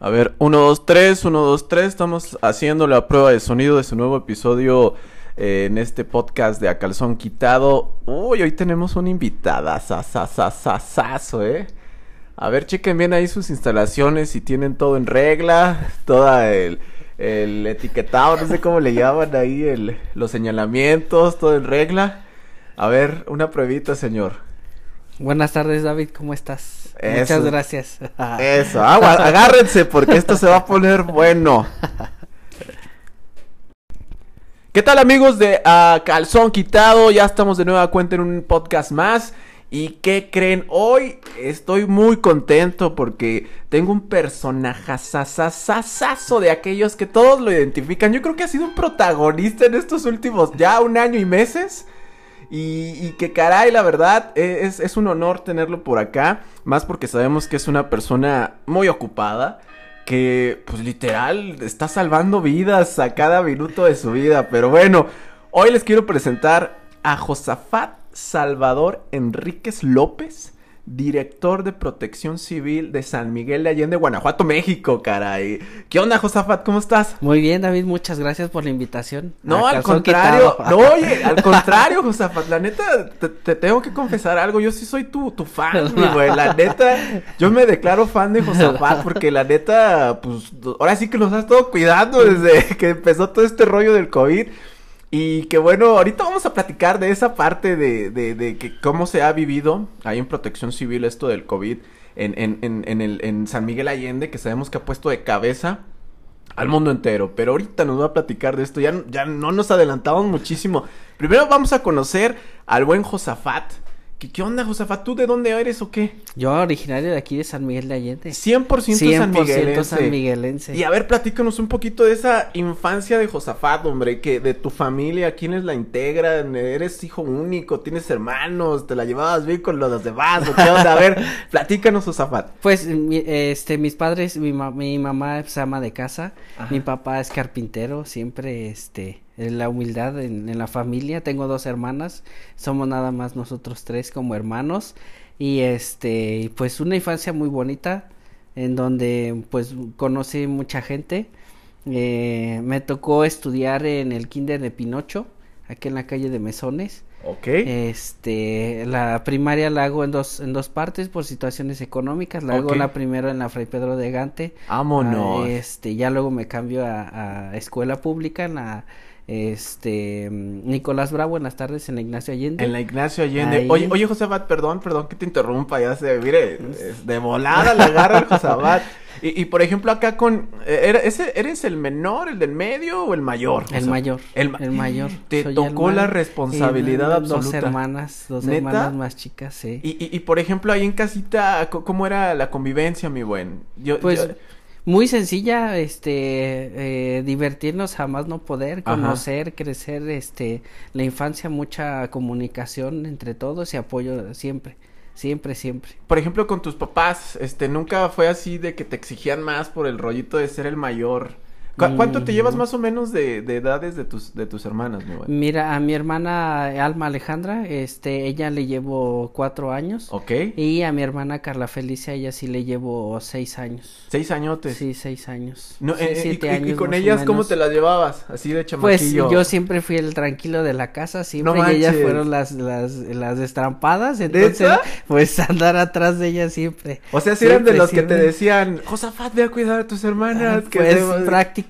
A ver, 1, 2, 3, 1, 2, 3. Estamos haciendo la prueba de sonido de su nuevo episodio eh, en este podcast de A Calzón Quitado. Uy, hoy tenemos una invitada, sasasasasazo, ¿eh? A ver, chequen bien ahí sus instalaciones, si tienen todo en regla, toda el, el etiquetado, no sé cómo le llaman ahí, el, los señalamientos, todo en regla. A ver, una pruebita, señor. Buenas tardes, David, ¿cómo estás? Eso. Muchas gracias. Eso, agua, agárrense porque esto se va a poner bueno. ¿Qué tal amigos de ah, Calzón Quitado? Ya estamos de nueva cuenta en un podcast más. ¿Y qué creen? Hoy estoy muy contento porque tengo un personaje sasasasazo de aquellos que todos lo identifican. Yo creo que ha sido un protagonista en estos últimos ya un año y meses. Y, que caray, la verdad, es, es, un honor tenerlo por acá. Más porque sabemos que es una persona muy ocupada. Que, pues literal, está salvando vidas a cada minuto de su vida. Pero bueno, hoy les quiero presentar a Josafat Salvador Enríquez López director de protección civil de San Miguel de Allende, Guanajuato, México, caray. ¿Qué onda, Josafat? ¿Cómo estás? Muy bien, David, muchas gracias por la invitación. No, al contrario, no, oye, al contrario, Josafat, la neta, te, te, tengo que confesar algo, yo sí soy tu, tu fan, mi güey, la neta, yo me declaro fan de Josafat porque la neta, pues, ahora sí que nos has estado cuidando desde que empezó todo este rollo del COVID. Y que bueno, ahorita vamos a platicar de esa parte de, de, que cómo se ha vivido ahí en protección civil esto del COVID en, en, en, en, el, en San Miguel Allende, que sabemos que ha puesto de cabeza al mundo entero. Pero ahorita nos va a platicar de esto, ya, ya no nos adelantamos muchísimo. Primero vamos a conocer al buen Josafat. ¿Qué, ¿Qué, onda, Josafat? ¿Tú de dónde eres o qué? Yo originario de aquí de San Miguel de Allende. 100%, 100 San Miguelense. San Miguelense. Y a ver, platícanos un poquito de esa infancia de Josafat, hombre, que de tu familia, ¿quiénes la integran? ¿Eres hijo único? ¿Tienes hermanos? ¿Te la llevabas bien con los demás? ¿O qué onda? A ver, platícanos, Josafat. Pues, este, mis padres, mi, ma mi mamá es ama de casa, Ajá. mi papá es carpintero, siempre, este, la humildad en, en, la familia. Tengo dos hermanas, somos nada más nosotros tres como hermanos y este pues una infancia muy bonita en donde pues conocí mucha gente. Eh, me tocó estudiar en el kinder de Pinocho, aquí en la calle de Mesones. Ok. Este, la primaria la hago en dos, en dos partes por situaciones económicas. La okay. hago la primera en la Fray Pedro de Gante. Vámonos. este, ya luego me cambio a, a escuela pública en la este Nicolás Bravo en las tardes en la Ignacio Allende. En la Ignacio Allende. Ahí... Oye, oye, Josabat, perdón, perdón que te interrumpa, ya se, mire, de volada la agarra el Josabat. Y, y, por ejemplo, acá con. ¿eres, ¿Eres el menor, el del medio o el mayor? El mayor. El, el, mayor. Te Soy tocó la responsabilidad y, absoluta. Dos hermanas, dos ¿Neta? hermanas más chicas, sí. Y, y, y, por ejemplo, ahí en casita, ¿cómo era la convivencia, mi buen? Yo, pues. Yo... Muy sencilla, este, eh, divertirnos jamás no poder, conocer, Ajá. crecer, este, la infancia, mucha comunicación entre todos y apoyo siempre. Siempre, siempre. Por ejemplo, con tus papás, este, nunca fue así de que te exigían más por el rollito de ser el mayor. ¿Cu ¿Cuánto te llevas más o menos de, de edades de tus, de tus hermanas? Mira, a mi hermana Alma Alejandra, este, ella le llevo cuatro años. Ok. Y a mi hermana Carla Felicia, ella sí le llevo seis años. ¿Seis añotes? Sí, seis años. No, sí, eh, siete y, años. ¿Y con ellas cómo te las llevabas? Así de Pues chamaquillo. yo siempre fui el tranquilo de la casa, siempre no y ellas fueron las, las, las destrampadas, entonces, pues andar atrás de ellas siempre. O sea, si eran de los siempre. que te decían, Josafat, ve a cuidar a tus hermanas. Ah, pues que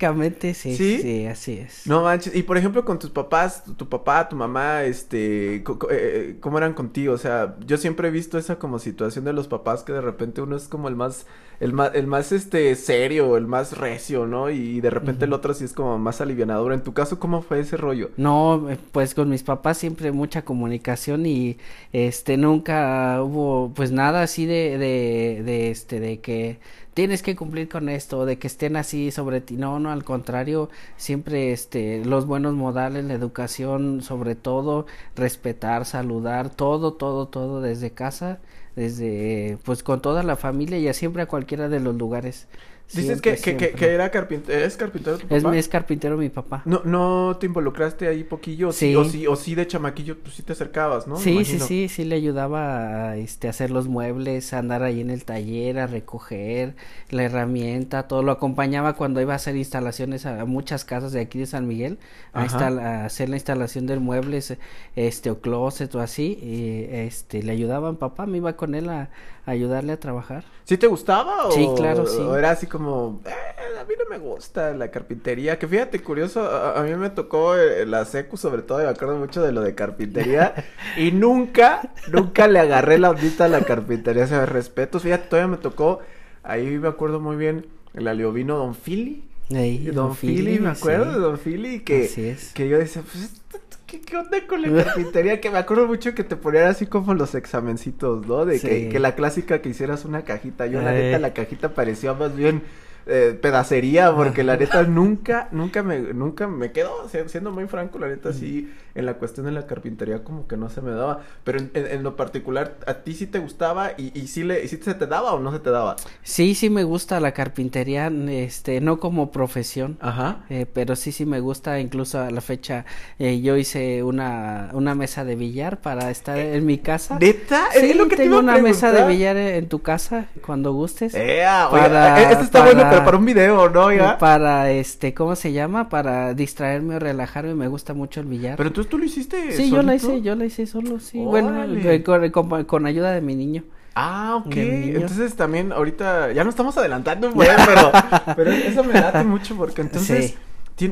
sí. ¿Sí? Sí, así es. No manches. Y por ejemplo, con tus papás, tu, tu papá, tu mamá, este, eh, ¿cómo eran contigo? O sea, yo siempre he visto esa como situación de los papás que de repente uno es como el más, el más, el más, este, serio, el más recio, ¿no? Y de repente uh -huh. el otro sí es como más alivianador. En tu caso, ¿cómo fue ese rollo? No, pues con mis papás siempre mucha comunicación y, este, nunca hubo, pues nada así de, de, de este, de que tienes que cumplir con esto, de que estén así sobre ti. No, no, al contrario, siempre este, los buenos modales, la educación, sobre todo, respetar, saludar, todo, todo, todo desde casa, desde, pues con toda la familia y a siempre a cualquiera de los lugares Dices que, que, que, era carpintero, ¿es carpintero tu papá? Es, carpintero mi papá. ¿No, ¿No te involucraste ahí poquillo? Sí. O sí, o sí de chamaquillo, pues sí te acercabas, ¿no? Sí, sí, sí, sí le ayudaba a este, hacer los muebles, a andar ahí en el taller, a recoger la herramienta, todo. Lo acompañaba cuando iba a hacer instalaciones a, muchas casas de aquí de San Miguel, a, a, hacer la instalación de muebles, este, o closet o así, y este, le ayudaba a papá, me iba con él a, ayudarle a trabajar. ¿Sí te gustaba? O, sí, claro, sí. era así como, eh, a mí no me gusta la carpintería. Que fíjate, curioso, a, mí me tocó eh, la secu, sobre todo, y me acuerdo mucho de lo de carpintería. y nunca, nunca le agarré la ondita a la carpintería, se me respeto. Fíjate, todavía me tocó, ahí me acuerdo muy bien, el aliovino Don Philly. Don, Philly, me acuerdo de Don Philly, que, que yo decía, pues ¿Qué, ¿Qué, onda con la carpintería? que me acuerdo mucho que te ponían así como los examencitos, ¿no? De que, que, la clásica que hicieras una cajita. Yo, la neta, la cajita parecía más bien eh, pedacería, porque la neta nunca, nunca me, nunca me quedó, siendo muy franco, la neta sí, en la cuestión de la carpintería como que no se me daba, pero en, lo particular, ¿a ti sí te gustaba y, y sí le, sí se te daba o no se te daba? Sí, sí me gusta la carpintería, este, no como profesión, Ajá. Eh, pero sí, sí me gusta, incluso a la fecha, eh, yo hice una, una mesa de billar para estar en mi casa. ¿Neta? Sí, lo que tengo una mesa de billar en, tu casa, cuando gustes. para, este está bueno para un video, ¿no? ¿Ya? Para, este, ¿cómo se llama? Para distraerme o relajarme, me gusta mucho el billar. Pero entonces tú lo hiciste Sí, yo la hice, yo la hice solo, sí. Bueno, con, ayuda de mi niño. Ah, ok. Entonces también ahorita, ya no estamos adelantando, pero, pero eso me late mucho porque entonces...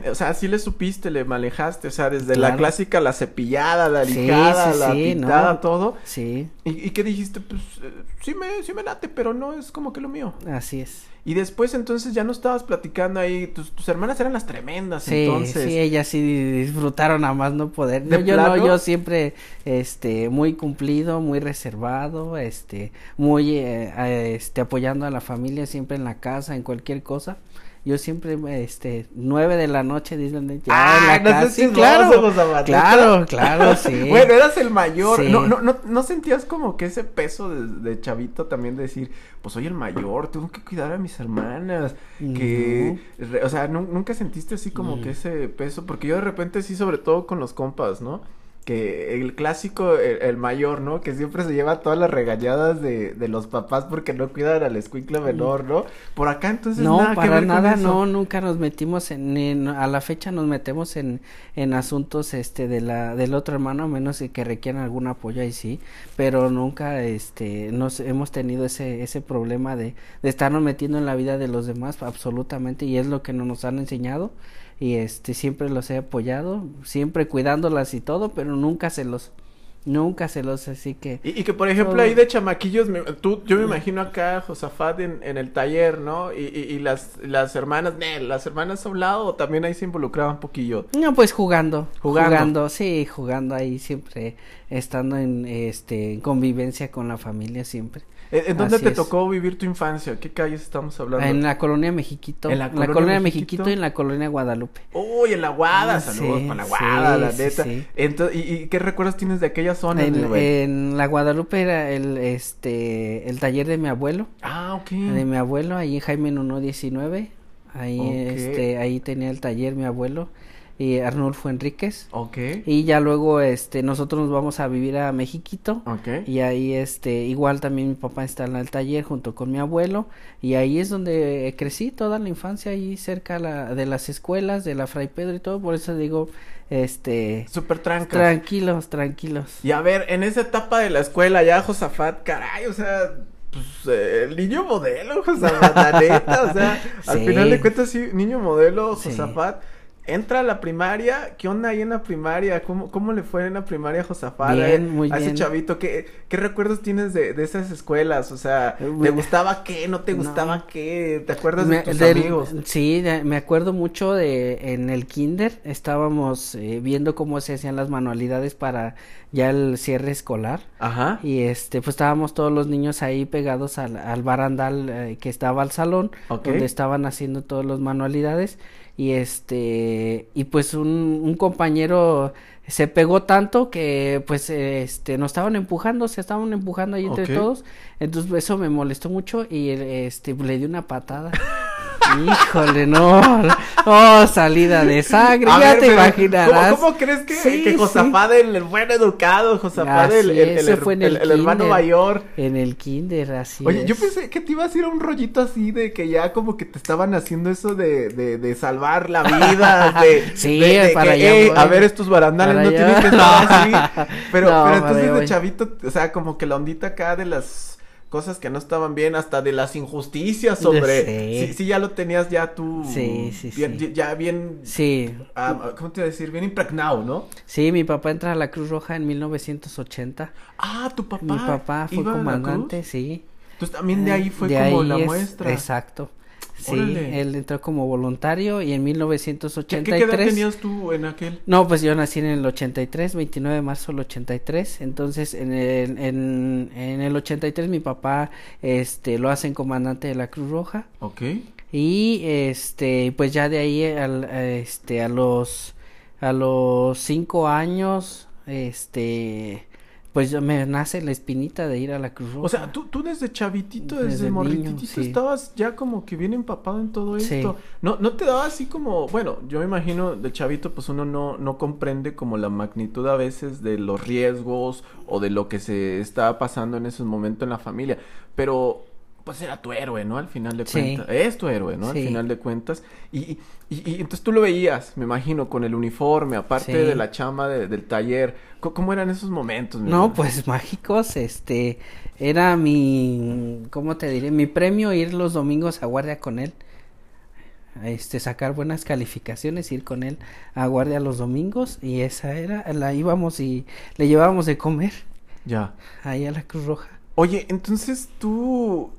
o sea, sí le supiste, le manejaste, o sea, desde la clásica, la cepillada, la lijada, la pintada, todo. Sí. ¿Y, ¿Y, qué dijiste? Pues eh, sí me, sí me late, pero no es como que lo mío. Así es. Y después entonces ya no estabas platicando ahí, tus, tus hermanas eran las tremendas, sí, entonces. Sí, ellas sí disfrutaron a más no poder. yo no, yo siempre, este, muy cumplido, muy reservado, este, muy, eh, este, apoyando a la familia siempre en la casa, en cualquier cosa yo siempre, este, nueve de la noche dicen, ya ah, en la no sí, claro, claro, claro, sí. bueno, eras el mayor, no, no, no, no sentías como que ese peso de, chavito también de decir, pues soy el mayor, tengo que cuidar a mis hermanas, que, o sea, nunca sentiste así como que ese peso, porque yo de repente sí, sobre todo con los compas, ¿no? Que el clásico, el, mayor, ¿no? Que siempre se lleva todas las regañadas de, de los papás porque no cuidan al escuincle menor, ¿no? Por acá entonces no, nada para nada, no, nunca nos metimos en, a la fecha nos metemos en, en asuntos, este, de la, del otro hermano, a menos que requieran algún apoyo ahí sí, pero nunca, este, nos hemos tenido ese, ese problema de, de estarnos metiendo en la vida de los demás, absolutamente, y es lo que no nos han enseñado, y este siempre los he apoyado, siempre cuidándolas y todo, pero nunca se los Nunca se los así que... Y, que por ejemplo ahí de chamaquillos, tú, yo me imagino acá Josafat en, en el taller, ¿no? Y, y, las, las hermanas, las hermanas a un lado o también ahí se involucraban un poquillo. No, pues jugando, jugando, jugando, sí, jugando ahí siempre, estando en, este, en convivencia con la familia siempre. ¿En dónde te tocó vivir tu infancia? ¿Qué calles estamos hablando? En la colonia Mexiquito. En la colonia, Mexiquito? y en la colonia Guadalupe. Uy, en la Guada, saludos para la Guada, la neta. Entonces, ¿y, qué recuerdos tienes de aquella zona? En, en, la Guadalupe era el, este, el taller de mi abuelo. Ah, ok. De mi abuelo, ahí en Jaime 119. Ahí, este, ahí tenía el taller mi abuelo y Arnulfo Enríquez. Ok. Y ya luego, este, nosotros nos vamos a vivir a Mexiquito. Ok. Y ahí, este, igual también mi papá está en el taller junto con mi abuelo. Y ahí es donde crecí toda la infancia, ahí cerca la, de las escuelas, de la Fray Pedro y todo. Por eso digo, este... Súper Tranquilos, tranquilos. Y a ver, en esa etapa de la escuela ya, Josafat, caray, o sea pues, eh, el niño modelo, Josafat, la neta, o sea, al final de cuentas, sí, niño modelo, Josafat entra a la primaria, ¿qué onda ahí en la primaria? ¿Cómo, cómo le fue en la primaria Josafat? Bien, muy a ese chavito, ¿qué, ¿qué recuerdos tienes de, de esas escuelas? O sea, ¿te gustaba qué? ¿No te gustaba qué? ¿Te acuerdas de tus amigos? Sí, me acuerdo mucho de en el kinder, estábamos eh, viendo cómo se hacían las manualidades para ya el cierre escolar. Ajá. Y este, pues estábamos todos los niños ahí pegados al, al barandal eh, que estaba al salón, donde estaban haciendo todas las manualidades y este y pues un, un compañero se pegó tanto que pues este nos estaban empujando se estaban empujando ahí entre todos. Entonces eso me molestó mucho y este le di una patada Híjole, no. Oh, salida de sangre, ya te imaginarás. ¿cómo, crees que, sí, que Josafat, el, buen educado, Josafat, el, el, el, hermano mayor? En el kinder, así Oye, yo pensé que te ibas a ir a un rollito así de que ya como que te estaban haciendo eso de, de, de salvar la vida, de, sí, de, para que, a ver estos barandales no tienen que estar así. Pero, pero entonces de chavito, o sea, como que la ondita acá de las cosas que no estaban bien, hasta de las injusticias sobre... Sí, sí, ya lo tenías ya tú... Sí, sí, sí. Ya bien... Sí. Ah, ¿Cómo te iba a decir? Bien impregnado, ¿no? Sí, mi papá entra a la Cruz Roja en 1980. Ah, tu papá. Mi papá fue comandante, sí. Entonces también de ahí fue como la muestra. Exacto. Sí, él entró como voluntario y en 1983. ¿Qué, edad tenías tú en aquel? No, pues yo nací en el 83, 29 de marzo del 83. Entonces, en el, en, en el 83 mi papá este, lo hacen comandante de la Cruz Roja. Ok. Y este, pues ya de ahí al, este, a los, a los cinco años, este, pues me nace la espinita de ir a la Cruz Roja. O sea, tú, tú desde chavitito, desde, desde estabas ya como que bien empapado en todo esto. No, no te daba así como, bueno, yo me imagino de chavito pues uno no, no comprende como la magnitud a veces de los riesgos o de lo que se está pasando en ese momento en la familia. Pero pues era tu héroe, ¿no? Al final de cuentas. Es tu héroe, ¿no? Al final de cuentas. Y, y, y, entonces tú lo veías, me imagino, con el uniforme, aparte de la chama del taller. ¿Cómo, eran esos momentos? No, pues mágicos, este, era mi, ¿cómo te diré? Mi premio ir los domingos a guardia con él. Este, sacar buenas calificaciones, ir con él a guardia los domingos y esa era, la íbamos y le llevábamos de comer. Ya. Ahí a la Cruz Roja. Oye, entonces tú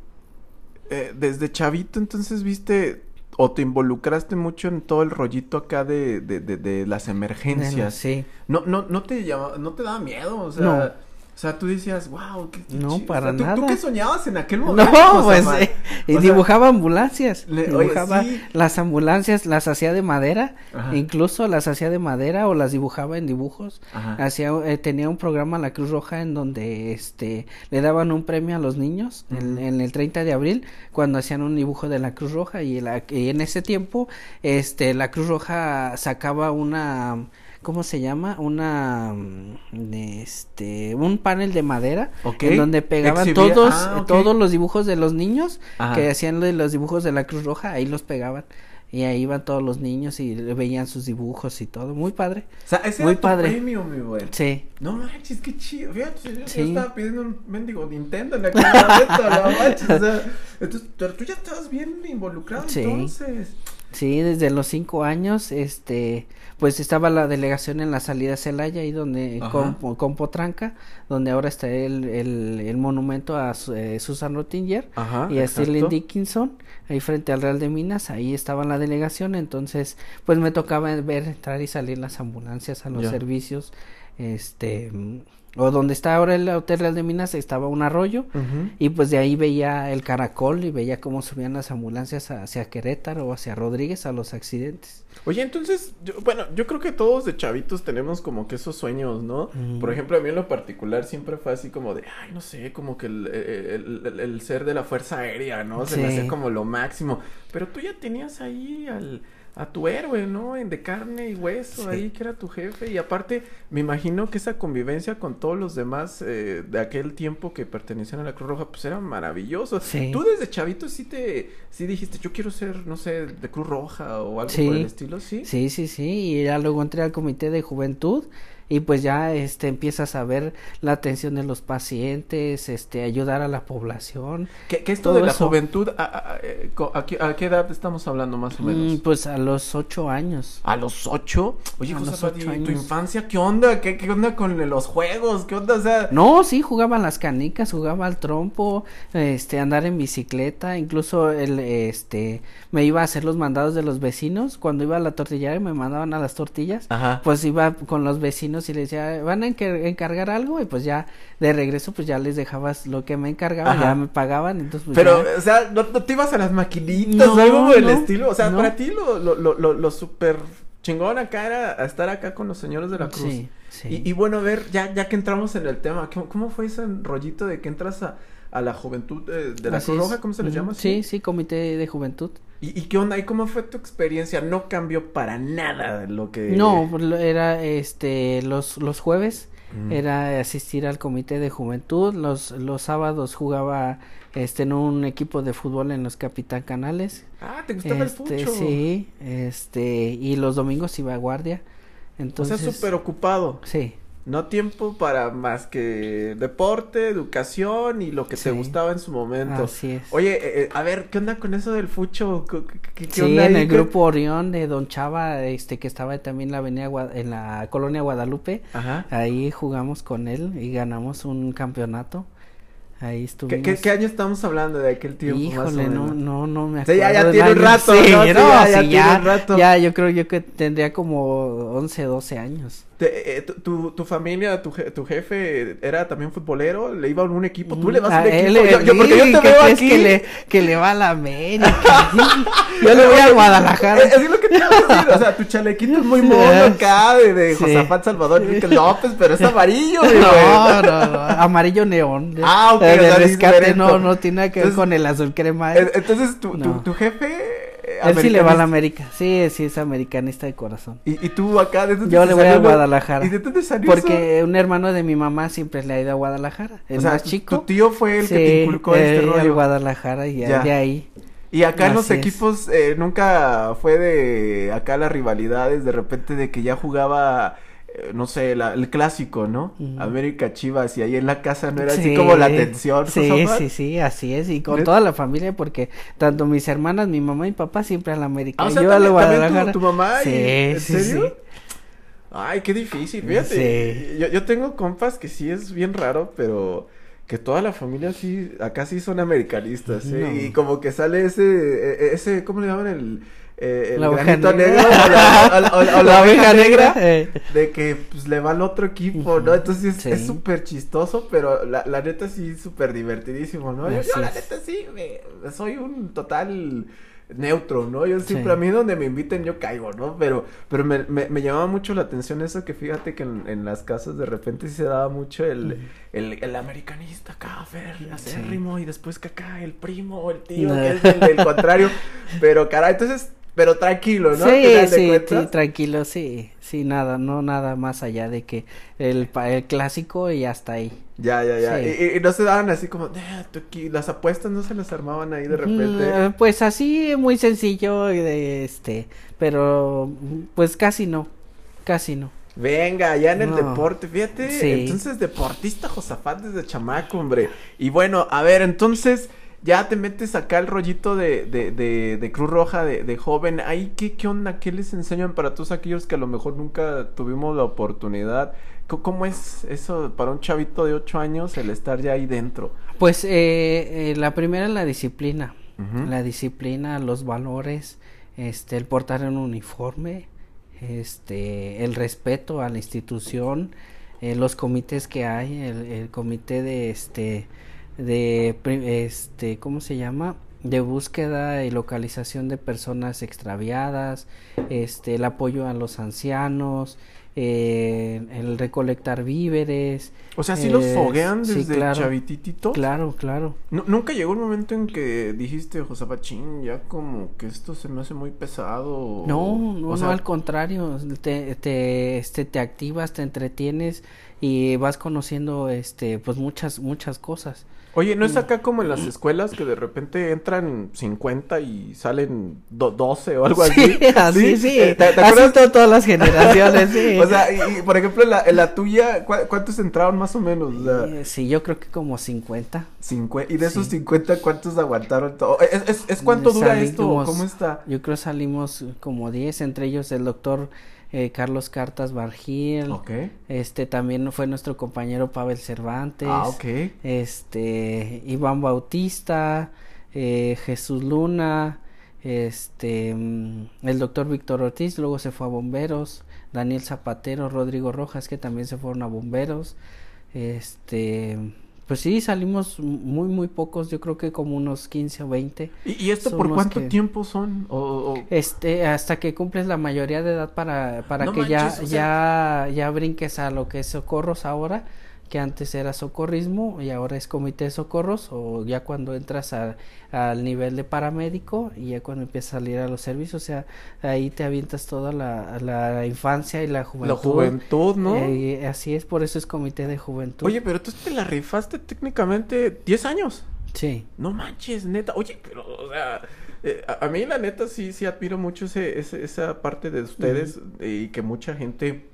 eh, desde chavito entonces viste o te involucraste mucho en todo el rollito acá de, de, de, las emergencias. sí. No, no, no te llama, no te daba miedo, o sea. O sea, tú decías, wow, qué, No, para nada. ¿tú, qué soñabas en aquel momento? No, pues, eh, y dibujaba ambulancias. dibujaba las ambulancias, las hacía de madera, incluso las hacía de madera o las dibujaba en dibujos. Hacía, eh, tenía un programa La Cruz Roja en donde, este, le daban un premio a los niños en, el 30 de abril cuando hacían un dibujo de la Cruz Roja y, la, y en ese tiempo, este, la Cruz Roja sacaba una ¿cómo se llama? Una, mm, este, un panel de madera en donde pegaban todos, ah, todos los dibujos de los niños que hacían los dibujos de la Cruz Roja, ahí los pegaban. Y ahí iban todos los niños y veían sus dibujos y todo. Muy padre. O sea, ese Muy era padre. premio, mi güey. Sí. No manches, qué chido. Fíjate, yo, sí. estaba pidiendo un mendigo Nintendo en aquel momento, no manches. O sea, entonces, tú ya estabas bien involucrado sí. entonces. Sí, desde los cinco años, este, pues estaba la delegación en la salida Celaya, ahí donde, con, con, Potranca, donde ahora está el, el, el monumento a eh, Susan Rottinger y a Sterling Dickinson, ahí frente al Real de Minas, ahí estaba la delegación, entonces, pues me tocaba ver entrar y salir las ambulancias a los servicios, este, o donde está ahora el Hotel Real de Minas estaba un arroyo y pues de ahí veía el caracol y veía cómo subían las ambulancias hacia Querétaro o hacia Rodríguez a los accidentes. Oye, entonces, yo, bueno, yo creo que todos de chavitos tenemos como que esos sueños, ¿no? Por ejemplo, a mí en lo particular siempre fue así como de, ay, no sé, como que el, el, el, ser de la Fuerza Aérea, ¿no? Se me hacía como lo máximo. Pero tú ya tenías ahí al a tu héroe, ¿no? En de carne y hueso, ahí que era tu jefe. Y aparte, me imagino que esa convivencia con todos los demás eh, de aquel tiempo que pertenecían a la Cruz Roja, pues era maravilloso. Tú desde chavito sí te, sí dijiste, yo quiero ser, no sé, de Cruz Roja o algo por el estilo, ¿sí? Sí, sí, sí. Y ya luego entré al comité de juventud y pues ya este empiezas a ver la atención de los pacientes, este ayudar a la población. ¿Qué, qué esto de la juventud? ¿A, a, qué, edad estamos hablando más o mm, menos? pues a los ocho años. ¿A los ocho? Oye, José, ¿tu infancia qué onda? ¿Qué, ¿Qué onda con los juegos? ¿Qué onda? O sea... No, sí, jugaba las canicas, jugaba al trompo, este, andar en bicicleta, incluso el, este, me iba a hacer los mandados de los vecinos. Cuando iba a la tortillería me mandaban a las tortillas, Ajá. pues iba con los vecinos y les decía, van a encargar algo y pues ya de regreso pues ya les dejabas lo que me encargaban, ya me pagaban, entonces pues Pero, o sea, ¿no, te ibas a las maquinitas o algo por el estilo? O sea, para ti lo, lo, lo, lo, súper chingón acá era estar acá con los señores de la cruz. Sí, sí. Y, y, bueno, a ver, ya, ya que entramos en el tema, ¿cómo, fue ese rollito de que entras a, a la juventud de, la Cruz Roja, ¿cómo se les llama? Sí, sí, comité de juventud. ¿Y, qué onda? ¿Y cómo fue tu experiencia? No cambió para nada lo que... No, era este, los, los jueves era asistir al comité de juventud, los, los sábados jugaba este en un equipo de fútbol en los Capitán Canales. Ah, ¿te gustaba este, el Sí, este, y los domingos iba a guardia. Entonces, o sea, súper ocupado. Sí. No tiempo para más que deporte, educación y lo que te gustaba en su momento. Así es. Oye, eh, eh, a ver, ¿qué onda con eso del fucho? ¿Qué, sí, en el grupo Orión de Don Chava, este, que estaba también en la avenida, en la colonia Guadalupe. Ajá. Ahí jugamos con él y ganamos un campeonato. Ahí estuvimos. ¿Qué, qué, año estamos hablando de aquel tiempo? Híjole, no, no, no me acuerdo. Ya, ya tiene un rato, sí, ¿no? ya, ya, tiene un rato. Ya, yo creo yo que tendría como 11, 12 años. Eh, tu, tu, familia, tu, tu jefe era también futbolero, le iba a un equipo, tú le vas a un equipo. yo, yo, porque yo te veo aquí. Que le, que le va a la América. yo le voy a Guadalajara. Es, es lo que te iba a decir, o sea, tu chalequito es muy mono acá de, de Josafat Salvador Enrique López, pero es amarillo, No, no, no, amarillo neón. Ah, ok. De, de rescate, no, no tiene nada que ver con el azul crema. Entonces, tu, tu, tu jefe él sí le va a la América. Sí, sí, es americanista de corazón. ¿Y, y tú acá? ¿de Yo le voy a Guadalajara. ¿Y de dónde salió Porque un hermano de mi mamá siempre le ha ido a Guadalajara. El o sea, más chico. Tu tío fue el que te inculcó este rollo. Guadalajara y de ahí. Y acá en los equipos eh, nunca fue de acá las rivalidades, de repente de que ya jugaba no sé, el clásico, ¿no? América Chivas y ahí en la casa no era así como la tensión. Sí, sí, sí, así es y con toda la familia porque tanto mis hermanas, mi mamá y papá siempre a la América. Ah, o sea, yo también, tu, mamá sí, ¿En serio? Ay, qué difícil, fíjate. Yo, yo tengo compas que sí es bien raro, pero que toda la familia sí, acá sí son americanistas, ¿eh? Y como que sale ese, e, e, ese, ¿cómo le llaman el eh, el granito negro o la, oveja negra eh. de que pues le va al otro equipo, ¿no? Entonces es súper chistoso, pero la, la neta sí súper divertidísimo, ¿no? Yo, la neta sí, me, soy un total neutro, ¿no? Yo siempre, a mí donde me inviten yo caigo, ¿no? Pero, pero me, me, me llamaba mucho la atención eso que fíjate que en, en, las casas de repente sí se daba mucho el, el, el, americanista acá, Fer, acérrimo, y después que acá el primo o el tío, que es el, el contrario, pero caray, entonces pero tranquilo, ¿no? Sí, sí, sí, tranquilo, sí, sí, nada, no nada más allá de que el, el clásico y hasta ahí. Ya, ya, ya. Y, no se daban así como, las apuestas no se las armaban ahí de repente. Mm, pues así, muy sencillo, de este, pero pues casi no, casi no. Venga, ya en el deporte, fíjate, entonces deportista Josafat desde chamaco, hombre. Y bueno, a ver, entonces ya te metes acá el rollito de, de, de, de Cruz Roja de, de joven. Ahí, ¿qué, ¿qué onda? ¿Qué les enseñan para todos aquellos que a lo mejor nunca tuvimos la oportunidad? ¿Cómo es eso para un chavito de ocho años el estar ya ahí dentro? Pues eh, eh la primera es la disciplina. La disciplina, los valores, este, el portar un uniforme, este, el respeto a la institución, eh, los comités que hay, el, el comité de este de este cómo se llama de búsqueda y localización de personas extraviadas este el apoyo a los ancianos eh, el recolectar víveres o sea si los foguean desde claro, chavititito claro claro. Nunca llegó el momento en que dijiste José Pachín ya como que esto se me hace muy pesado no no, no al contrario te, te este te activas te entretienes y vas conociendo este pues muchas muchas cosas Oye, ¿no es acá como en las escuelas que de repente entran 50 y salen 12 o algo así? Sí, así, sí. Eh, ¿Te, te todas las generaciones, sí. o sea, y, por ejemplo, en la, la tuya, ¿cuántos entraron más o menos? sí, yo creo que como 50. ¿Y de esos 50 cuántos aguantaron todo? ¿Es, es, es cuánto dura esto? ¿Cómo está? Yo creo salimos como 10, entre ellos el doctor eh, Carlos Cartas Bargil. Este también fue nuestro compañero Pavel Cervantes. Ah. Este, Iván Bautista, eh, Jesús Luna, este, mm, el doctor Víctor Ortiz, luego se fue a bomberos, Daniel Zapatero, Rodrigo Rojas, que también se fueron a bomberos. Este, pues sí, salimos muy, muy pocos, yo creo que como unos 15 o 20. ¿Y, esto por cuánto tiempo son? O, Este, hasta que cumples la mayoría de edad para, para que ya, ya, ya brinques a lo que es socorros ahora. Que antes era socorrismo y ahora es comité de socorros o ya cuando entras al nivel de paramédico y ya cuando empiezas a salir a los servicios, o sea, ahí te avientas toda la, la infancia y la juventud. La juventud, ¿no? Eh, así es, por eso es comité de juventud. Oye, pero tú te la rifaste técnicamente 10 años. Sí. No manches, neta. Oye, pero, o sea, eh, a, mí la neta sí, sí admiro mucho ese, esa parte de ustedes y que mucha gente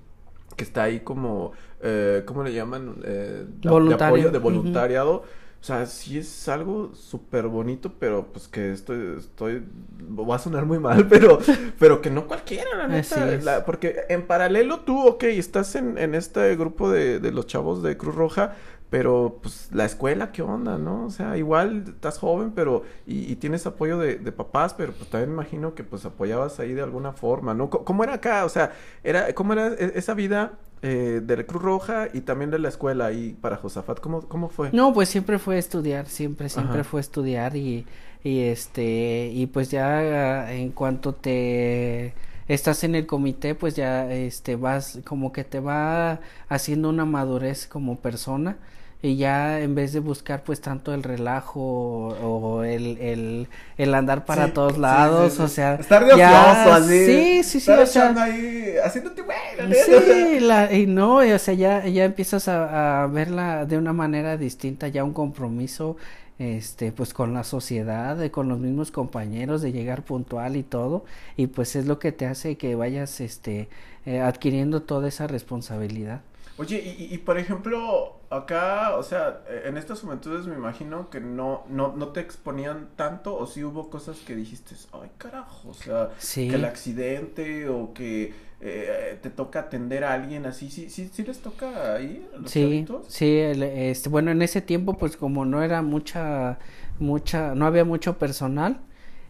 que está ahí como, eh, ¿cómo le llaman? Eh, de, apoyo, de voluntariado. O sea, sí es algo súper bonito, pero pues que estoy, estoy, va a sonar muy mal, pero, pero que no cualquiera, la neta. porque en paralelo tú, ok, estás en, en este grupo de, de los chavos de Cruz Roja, pero pues la escuela, ¿qué onda, no? O sea, igual estás joven, pero y, tienes apoyo de, de, papás, pero pues también imagino que pues apoyabas ahí de alguna forma, ¿no? ¿Cómo, era acá? O sea, era ¿cómo era e, esa vida eh, de la Cruz Roja y también de la escuela ahí para Josafat? ¿Cómo, cómo fue? No, pues siempre fue estudiar, siempre, siempre fue estudiar y, y este, y pues ya en cuanto te estás en el comité, pues ya este vas como que te va haciendo una madurez como persona y ya en vez de buscar pues tanto el relajo o, el, el, el, andar para todos lados, o sea, estar de ya, así. Sí, sí, sí, o sea, ahí haciéndote bueno, Sí, la, y no, o sea, ya, ya empiezas a, a verla de una manera distinta, ya un compromiso este pues con la sociedad, con los mismos compañeros de llegar puntual y todo y pues es lo que te hace que vayas este eh, adquiriendo toda esa responsabilidad. Oye, y, y, por ejemplo, acá, o sea, en estas juventudes me imagino que no, no, no te exponían tanto, o si hubo cosas que dijiste, ay carajo, o sea, que el accidente o que eh, te toca atender a alguien así, sí, sí, sí les toca ahí. los sí, sí, este, bueno, en ese tiempo, pues como no era mucha, mucha, no había mucho personal,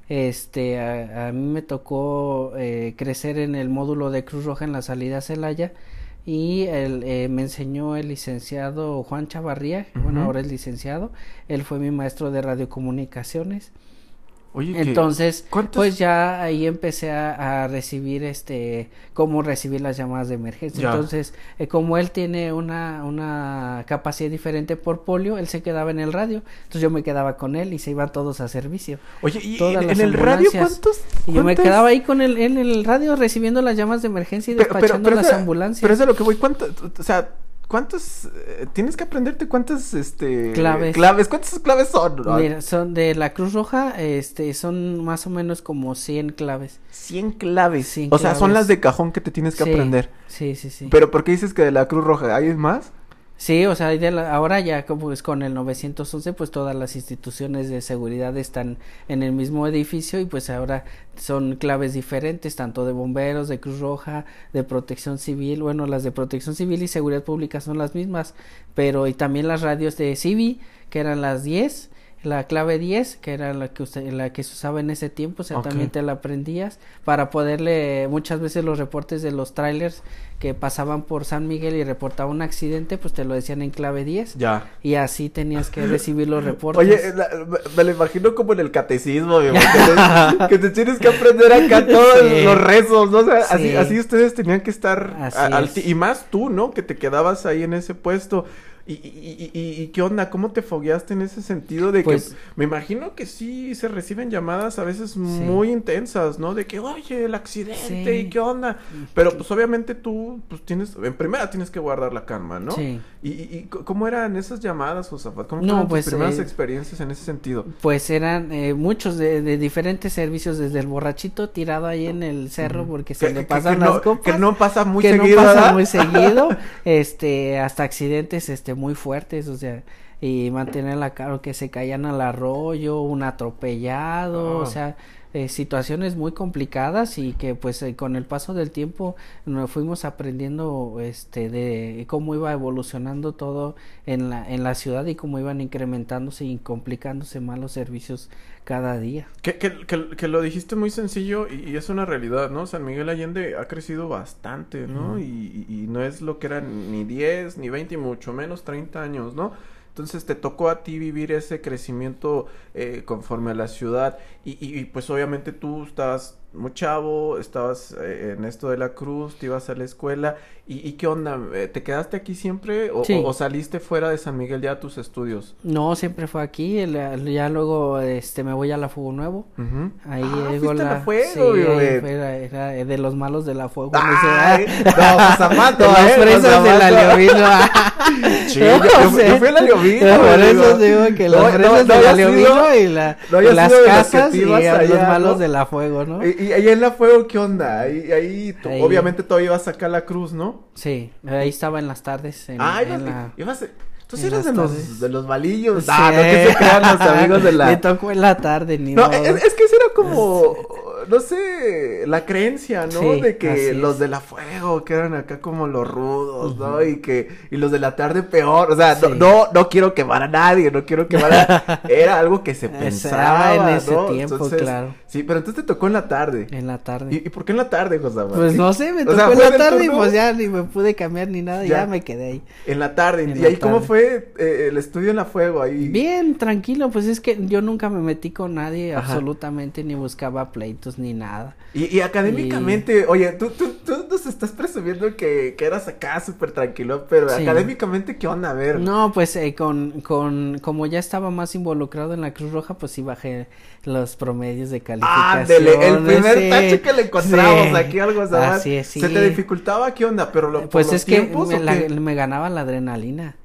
este, a, mí me tocó eh, crecer en el módulo de Cruz Roja en la salida a Celaya y él, eh, me enseñó el licenciado Juan Chavarría, bueno, ahora es licenciado, él fue mi maestro de radiocomunicaciones Oye, Entonces, pues ya ahí empecé a, recibir este, cómo recibir las llamadas de emergencia. Entonces, eh, como él tiene una, una capacidad diferente por polio, él se quedaba en el radio. Entonces yo me quedaba con él y se iban todos a servicio. Oye, ¿y en, el radio cuántos, Y yo me quedaba ahí con él en el radio recibiendo las llamadas de emergencia y despachando las ambulancias. Pero es de lo que voy, ¿cuánto? O sea, ¿Cuántos? Eh, tienes que aprenderte cuántas, este... Claves. Claves. ¿Cuántas claves son? Mira, son de la Cruz Roja, este, son más o menos como 100 claves. 100 claves. o sea, son las de cajón que te tienes que aprender. Sí, sí, sí. Pero ¿por qué dices que de la Cruz Roja hay más? Sí, o sea, ahora ya como es con el 911, pues todas las instituciones de seguridad están en el mismo edificio y pues ahora son claves diferentes, tanto de bomberos, de Cruz Roja, de protección civil, bueno, las de protección civil y seguridad pública son las mismas, pero y también las radios de CIVI, que eran las 10, la clave 10, que era la que usted, la que se usaba en ese tiempo, o sea, también te la aprendías para poderle muchas veces los reportes de los trailers que pasaban por San Miguel y reportaba un accidente, pues te lo decían en clave 10. Ya. Y así tenías que recibir los reportes. Oye, me lo imagino como en el catecismo, que, te, tienes que aprender acá todos los rezos, ¿no? O sea, así, así ustedes tenían que estar al, y más tú, ¿no? Que te quedabas ahí en ese puesto. ¿Y, y, y, y qué onda? ¿Cómo te fogueaste en ese sentido de que pues me imagino que sí se reciben llamadas a veces muy intensas, ¿no? De que, oye, el accidente y qué onda. Pero pues obviamente tú, pues tienes, en primera tienes que guardar la calma, ¿no? Sí. ¿Y, cómo eran esas llamadas, Josafat? ¿Cómo fueron tus pues, primeras eh, experiencias en ese sentido? Pues eran eh, muchos de, de, diferentes servicios, desde el borrachito tirado ahí en el cerro porque se le pasan las copas. Que no pasa muy que seguido. no pasa muy seguido, este, hasta accidentes, este, muy fuertes, o sea, y mantener la cara que se caían al arroyo, un atropellado, o ah. sea, eh, situaciones muy complicadas y que pues eh, con el paso del tiempo nos fuimos aprendiendo este de cómo iba evolucionando todo en la en la ciudad y cómo iban incrementándose y complicándose más los servicios cada día. Que, que, que, lo dijiste muy sencillo y, es una realidad, ¿no? San Miguel Allende ha crecido bastante, ¿no? y, y, no es lo que eran ni 10, ni 20, y mucho menos 30 años, ¿no? Entonces te tocó a ti vivir ese crecimiento eh, conforme a la ciudad y, y, pues obviamente tú estás muy chavo, estabas eh, en esto de la cruz, te ibas a la escuela, ¿y, y qué onda? Eh, ¿Te quedaste aquí siempre o, Sí. o- o saliste fuera de San Miguel ya a tus estudios? No, siempre fue aquí, el- ya luego este me voy a la Fuego Nuevo. Ujú. Ahí ah, llegó fuiste a la la fuego, sí, ahí güey. fue, era, era de los malos de la fuego. Ay, dice, no, pues las eh, fresas de la. Leovino. Sí, yo, yo- yo fui a la Leovino, Por eso digo. que las no, fresas no de la Leovino y, la, las casas y los malos de la fuego, ¿no? Y, ahí en la fuego, ¿qué onda? Ahí, ahí, tú- Ahí. obviamente todavía ibas a sacar la cruz, ¿no? Sí, ahí estaba en las tardes. En, ah, en la... ibas a- Tú sí eres de los, de los balillos. Sí. Ah, no que se crean los amigos de Me la... tocó en la tarde, ni No, modo. es, es que eso era como, no sé, la creencia, ¿no? Sí, de que los de la fuego, que eran acá como los rudos, ¿no? Y que, y los de la tarde peor, o sea, no, Sí. no, no quiero quemar a nadie, no quiero quemar a... Era algo que se pensaba, en ese ¿no? tiempo, claro. Sí, pero entonces te tocó en la tarde. En la tarde. ¿Y, y por qué en la tarde, José? Pues no sé, me O tocó sea, en ¿fue la tarde y turno? pues ya ni me pude cambiar ni nada, ya, Ya. me quedé ahí. En la tarde. En ¿Y la ahí cómo tarde. fue eh, el estudio en la fuego? Ahí. Bien, tranquilo, pues es que yo nunca me metí con nadie Ajá. absolutamente, ni buscaba pleitos ni nada. Y, y académicamente, oye, tú, tú, tú nos estás presumiendo que, que eras acá súper tranquilo, pero Sí. académicamente, ¿qué onda? A ver. No, pues eh, con, con, como ya estaba más involucrado en la Cruz Roja, pues sí bajé los promedios de calificación. Ándele, el primer sí, tache que le encontramos sí. aquí algo. Así es. ¿Se te dificultaba? ¿Qué onda? Pero lo, Pues es que tiempos, me, ganaba la adrenalina.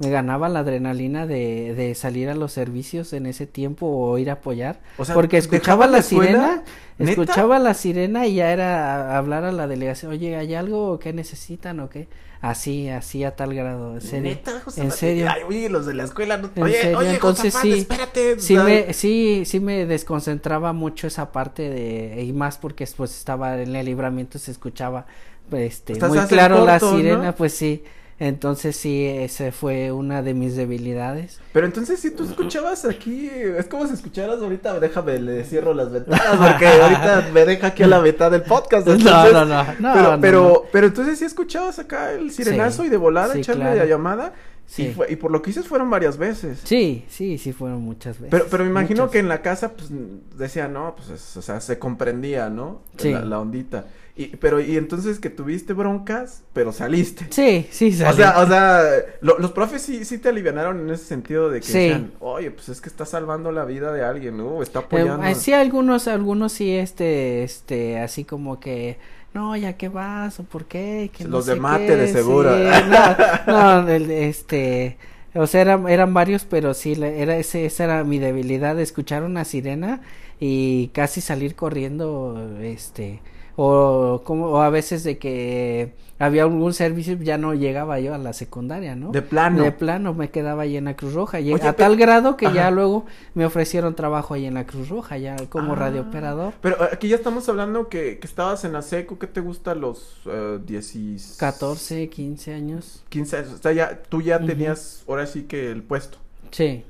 Me ganaba la adrenalina de, de salir a los servicios en ese tiempo o ir a apoyar. O sea, porque escuchaba ¿dejabas la la sirena, ¿Neta? escuchaba la sirena y ya era hablar a la delegación, oye, ¿hay algo que necesitan o qué? Así, así a tal grado, en serio. Neta, José en serio. Ay, oye, los de la escuela. No... En Oye, serio, oye, entonces sí, espérate. Sí me, sí, sí me desconcentraba mucho esa parte de, y más porque pues estaba en el libramiento se escuchaba, este, Estás muy claro la sirena, pues sí, entonces sí, ese fue una de mis debilidades. Pero entonces si tú escuchabas aquí, es como si escucharas ahorita, déjame, le cierro las ventanas porque ahorita me deja aquí a la mitad del podcast. No, entonces- no, no, no, pero, no, pero, no. pero entonces sí escuchabas acá el sirenazo Sí, y de volada sí, echarle claro. la llamada. Sí. Y, fue- y por lo que dices fueron varias veces. Sí, sí, sí fueron muchas veces. Pero, pero me imagino muchas. que en la casa, pues, decía, no, pues, es- o sea, se comprendía, ¿no? Sí. La, la ondita. Y, pero, y entonces que tuviste broncas, pero saliste. Sí, sí, O salí. sea, o sea, lo- los profes sí, sí te alivianaron en ese sentido de que Sí. decían, oye, pues es que está salvando la vida de alguien, ¿no? Está Eh, apoyando. eh, sí, algunos, algunos sí, este, este, así como que, no, ya que vas, o por qué, que no Los de sé mate, qué, de sí, seguro. no, no, el- este, o sea, eran, eran varios, pero sí, era ese, esa era mi debilidad, escuchar una sirena y casi salir corriendo, este, o como, o a veces de que había algún servicio, ya no llegaba yo a la secundaria, ¿no? De plano. De plano me quedaba ahí en la Cruz Roja. Y Oye, a tal grado que Ajá. ya luego me ofrecieron trabajo ahí en la Cruz Roja, ya como Ah. radiooperador. Pero aquí ya estamos hablando que, que estabas en la seco, ¿qué te gusta los eh, 10 14, 15 años. 15 años? O sea, ya, tú ya tenías ahora sí que el puesto. Sí,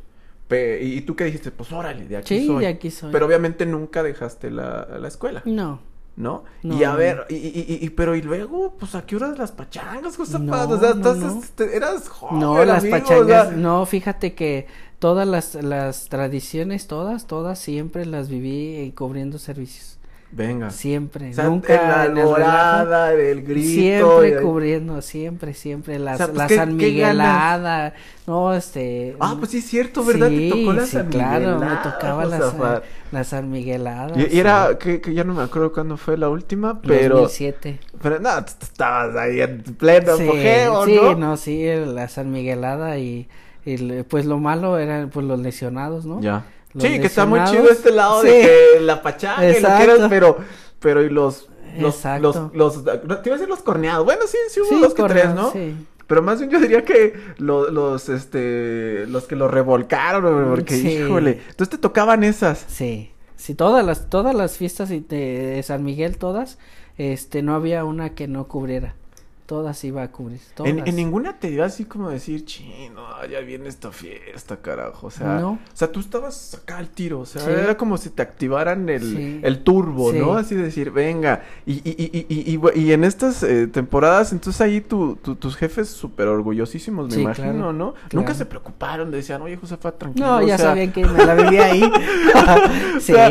Pe- y, y tú qué dijiste, pues órale, de aquí sí, soy. de aquí soy. Pero obviamente nunca dejaste la, la escuela, No, ¿no? No, y a ver, y, y, y, pero y luego, pues a qué horas las pachangas, José No? O sea, entonces no. te- eras joven, no, las amigo, o pachangas, sea, no, fíjate que todas las, las tradiciones, todas, todas siempre las viví eh, cubriendo servicios. Venga. Siempre, O sea, nunca en la en el relajo. alborada, el grito. Siempre cubriendo, siempre, siempre. Las, O sea, pues, la ¿qué- San? Miguelada, no, este. Ah, pues sí es cierto, ¿verdad? Sí, Te tocó la sí, San claro, me tocaba la. San, la San Miguelada. Y, y sí. era, que, que ya no me acuerdo cuándo fue la última, pero... 2007. Pero no, estabas ahí en pleno Sí, apogeo, sí, ¿no? no, sí, la San Miguelada y, y pues lo malo eran pues los lesionados, ¿no? Ya. Los Sí, que está muy chido este lado de que la y lo quieras, pero, pero y los, los, Exacto. los, los, te iba a decir los corneados, bueno, sí, sí hubo Sí, dos que tres, ¿no? sí. Pero más bien yo diría que lo- los, este, los que lo revolcaron, porque, Sí. híjole, entonces te tocaban esas. Sí, sí, todas las, todas las fiestas de San Miguel, todas, este, no había una que no cubriera, todas iba a cubrir, todas. En, en ninguna te dio así como decir, chino, ya viene esta fiesta, carajo. O sea, No. o sea, tú estabas acá al tiro. O sea, Sí. era como si te activaran el, Sí. el turbo, Sí. ¿no? Así decir, venga. Y, y, y, y, y, en estas eh, temporadas, entonces ahí tu, tu- tus jefes súper orgullosísimos, me imagino, claro, ¿no? claro. Nunca se preocuparon, decían, oye, Josefat, tranquilo. No, o ya sea, sabían que me la vivía ahí. sí, sea,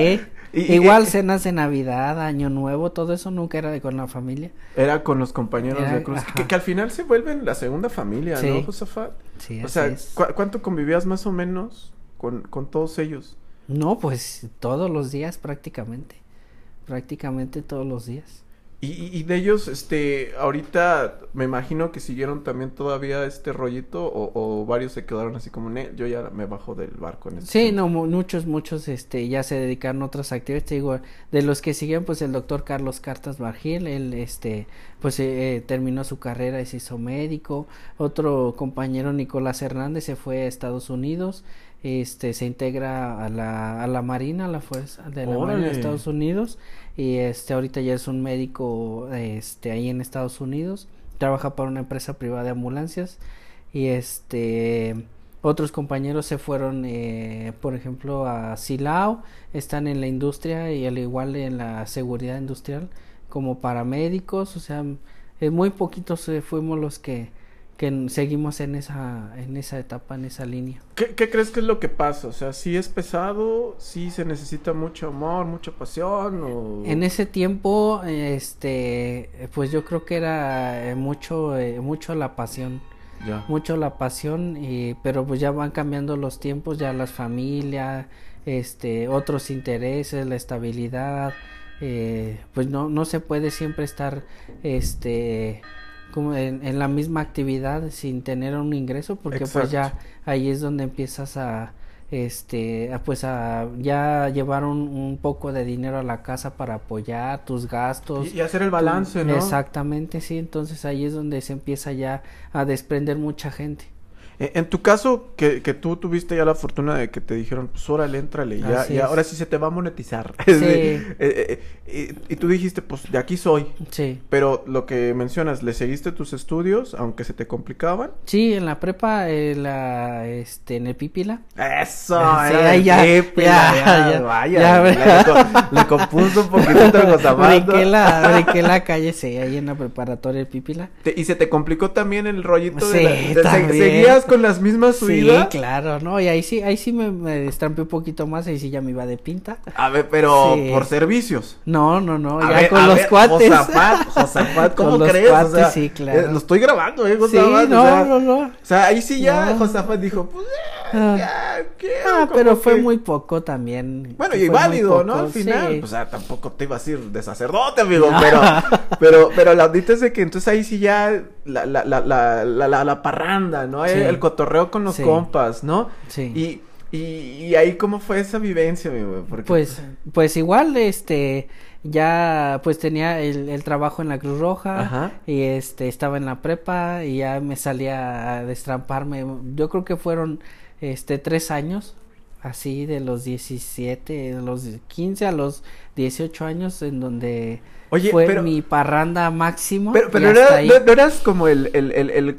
Igual cenas de Navidad, Año Nuevo, todo eso nunca era de con la familia. Era con los compañeros de cruz. Que, al final se vuelven la segunda familia, ¿no, Josafat? Sí, O sea, ¿cuánto convivías más o menos con, con todos ellos? No, pues todos los días prácticamente. Prácticamente todos los días. Y, y, de ellos, este, ahorita me imagino que siguieron también todavía este rollito o, varios se quedaron así como, yo ya me bajo del barco en este Sí, no, muchos, muchos, este, ya se dedicaron a otras actividades, te digo, de los que siguen, pues el doctor Carlos Cartas Bargil, él, este, pues eh, eh, terminó su carrera y se hizo médico, otro compañero Nicolás Hernández se fue a Estados Unidos, este se integra a la, a la Marina, a la Fuerza de la Marina de Estados Unidos. Y este ahorita ya es un médico este ahí en Estados Unidos, trabaja para una empresa privada de ambulancias. Y este otros compañeros se fueron eh, por ejemplo a Silao, están en la industria y al igual en la seguridad industrial como paramédicos, o sea, muy poquitos eh, fuimos los que que seguimos en esa, en esa etapa, en esa línea. ¿Qué, ¿Qué, crees que es lo que pasa? O sea, si es pesado, si se necesita mucho amor, mucha pasión o... En ese tiempo, este, pues yo creo que era eh, mucho, eh, mucho la pasión. Ya. Mucho la pasión, y, pero pues ya van cambiando los tiempos, ya las familias, este, otros intereses, la estabilidad, eh, pues no, no se puede siempre estar, este, como en, la misma actividad sin tener un ingreso porque pues ya ahí es donde empiezas a este pues a ya llevar un, poco de dinero a la casa para apoyar tus gastos y, hacer el balance no exactamente sí entonces ahí es donde se empieza ya a desprender mucha gente en tu caso, que, que, tú tuviste ya la fortuna de que te dijeron, pues órale, entrale, ya, y ahora sí se te va a monetizar. Sí. Eh, eh, y, tú dijiste, pues de aquí soy. Sí. Pero lo que mencionas, ¿le seguiste tus estudios, aunque se te complicaban? Sí, en la prepa, la, este, en el Pípila. Eso, sí, ahí ya, Pípila, ya, ya, vaya, ya, le, compuso un poquito de brinqué la, brinqué la calle, sí, ahí en la preparatoria el Pípila. ¿Y se te complicó también el rollito de, la, de, seguías con las mismas subidas? Sí, claro, no, y ahí sí, ahí sí me, me destrampé un poquito más, ahí sí ya me iba de pinta. A ver, pero por servicios. No, no, no, ya con los cuates. Josafat, Josafat, ¿cómo con crees? Los cuates, sí, claro. Eh, lo estoy grabando, eh. Sí, no, no, no. O sea, ahí sí ya Josafat dijo, pues, ah. ya, ¿qué? Ah, pero fue muy poco también. Bueno, y válido, ¿no? Al final, pues, o sea, tampoco te ibas a ir de sacerdote, amigo, pero, pero, pero la ondita es de que entonces ahí sí ya la, la, la, la, la, la parranda, ¿no? El cotorreo con los compas, ¿no? Sí. Y, y, ahí cómo fue esa vivencia, mi Porque... Pues, pues igual, este, ya pues tenía el, el trabajo en la Cruz Roja Ajá. y este estaba en la prepa y ya me salía a destramparme. Yo creo que fueron este tres años así de los 17, de los 15 a los 18 años en donde Oye, fue mi parranda máximo. Pero, pero no, eras como el, el, el, el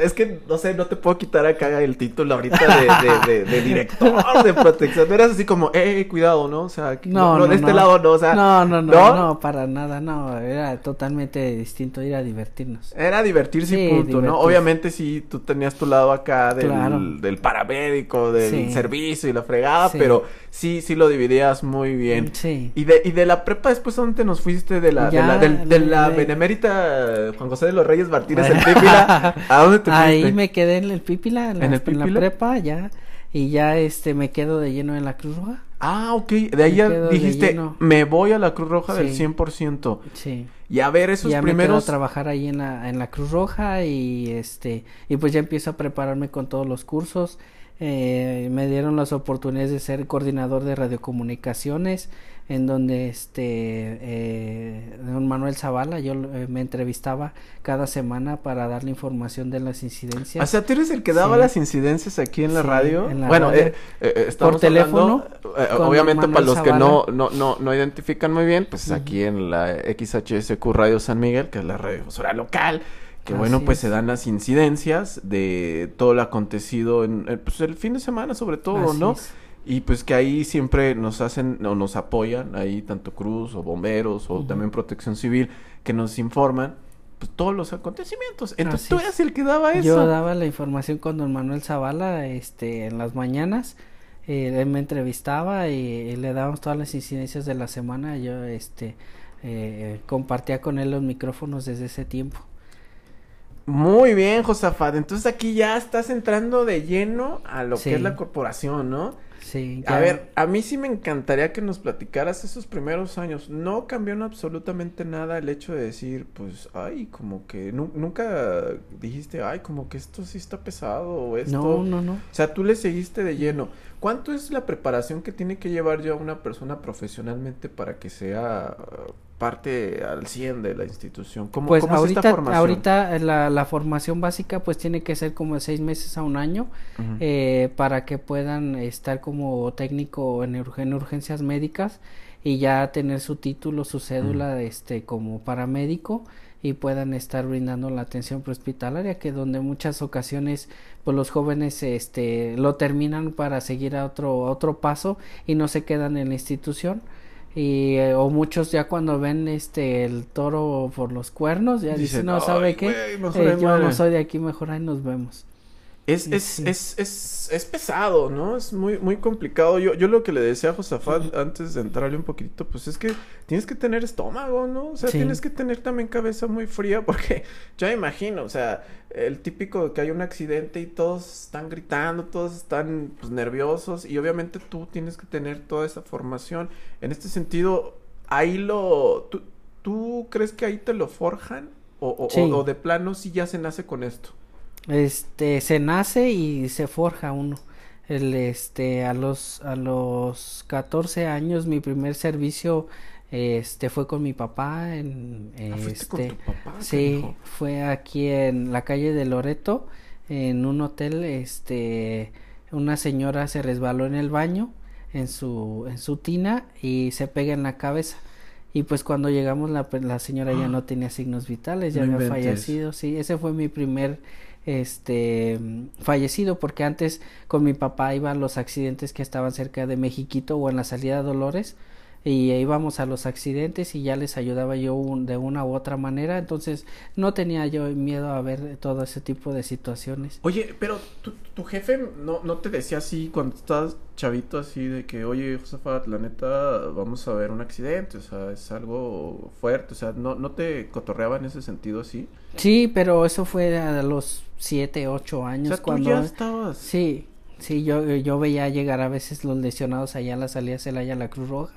es que no sé, no te puedo quitar acá el título ahorita de, de, de, director de protección. No eras así como, eh, cuidado, ¿no? O sea, no, no, de este lado no, o sea. No, no, no, no, para nada, no. Era totalmente distinto ir a divertirnos. Era divertirse y punto, ¿no? Obviamente sí, tú tenías tu lado acá del, del paramédico, del servicio y la fregada, pero sí, sí lo dividías muy bien. Sí. Y de, y de la prepa después, ¿a dónde nos fuiste? de la, de la, de la benemérita Juan José de los Reyes Martínez el Pípila. ¿A dónde te fuiste? Ahí me quedé en el Pípila, en, la, ¿En, la prepa, ya. Y ya este me quedo de lleno en la Cruz Roja. Ah, ok. De ahí ya dijiste, me voy a la Cruz Roja del 100%. Sí. Y a ver esos ya primeros. Me quedo a trabajar ahí en la, en la Cruz Roja y este, y pues ya empiezo a prepararme con todos los cursos. Eh, me dieron las oportunidades de ser coordinador de radiocomunicaciones en donde este eh, don Manuel Zavala yo eh, me entrevistaba cada semana para darle información de las incidencias. O sea, tú eres el que daba las incidencias aquí en la radio. bueno, Eh, eh por teléfono. obviamente para los que no, no, no, no identifican muy bien, pues aquí en la XHSQ Radio San Miguel, que es la radio local que bueno, pues se dan las incidencias de todo lo acontecido en, pues, el fin de semana sobre todo, ¿no? Y pues que ahí siempre nos hacen o nos apoyan, ahí tanto Cruz o bomberos o también protección civil, que nos informan pues todos los acontecimientos. Entonces tú eras el que daba eso. Yo daba la información con don Manuel Zavala este, en las mañanas eh, él me entrevistaba y, le dábamos todas las incidencias de la semana. Yo este eh, compartía con él los micrófonos desde ese tiempo. Muy bien, Josafat. Entonces aquí ya estás entrando de lleno a lo que es la corporación, ¿no? Sí. A ver, a mí sí me encantaría que nos platicaras esos primeros años. No cambió absolutamente nada el hecho de decir, pues, ay, como que nunca dijiste, ay, como que esto sí está pesado o esto. No, no, no. O sea, tú le seguiste de lleno. ¿Cuánto es la preparación que tiene que llevar ya una persona profesionalmente para que sea parte al 100 de la institución? ¿Cómo, pues ahorita, esta formación? ahorita la, la, formación básica pues tiene que ser como de seis meses a un año eh, para que puedan estar como técnico en, en, urgencias médicas y ya tener su título, su cédula este como paramédico y puedan estar brindando la atención prehospitalaria que donde muchas ocasiones pues los jóvenes este lo terminan para seguir a otro a otro paso y no se quedan en la institución. Y eh, o muchos ya cuando ven este el toro por los cuernos ya dicen, no sabe qué eh, yo no soy de aquí mejor ahí nos vemos es, es, es, es, es, pesado, ¿no? Es muy, muy complicado. Yo, yo lo que le decía a Josafat antes de entrarle un poquito, pues es que tienes que tener estómago, ¿no? O sea, tienes que tener también cabeza muy fría, porque yo me imagino, o sea, el típico que hay un accidente y todos están gritando, todos están pues, nerviosos, y obviamente tú tienes que tener toda esa formación. En este sentido, ahí lo. ¿Tú, tú crees que ahí te lo forjan? O, o, o, o de plano sí ya se nace con esto? Este se nace y se forja uno. El este a los a los 14 años mi primer servicio este fue con mi papá en ah, este con tu papá, sí fue aquí en la calle de Loreto en un hotel este una señora se resbaló en el baño en su en su tina y se pega en la cabeza. Y pues cuando llegamos la, la señora ya no tenía signos vitales ya había fallecido sí ese fue mi primer este fallecido porque antes con mi papá iba a los accidentes que estaban cerca de Mexiquito o en la salida de Dolores y íbamos a los accidentes y ya les ayudaba yo de una u otra manera. Entonces no tenía yo miedo a ver todo ese tipo de situaciones. Oye pero tu, tu jefe no, no te decía así cuando estabas chavito así de que oye Josafat la neta vamos a ver un accidente o sea es algo fuerte o sea no, no te cotorreaba en ese sentido así sí pero eso fue a los siete ocho años o sea, cuando tú ya estabas sí sí yo yo veía llegar a veces los lesionados allá a la salida Celaya la Cruz Roja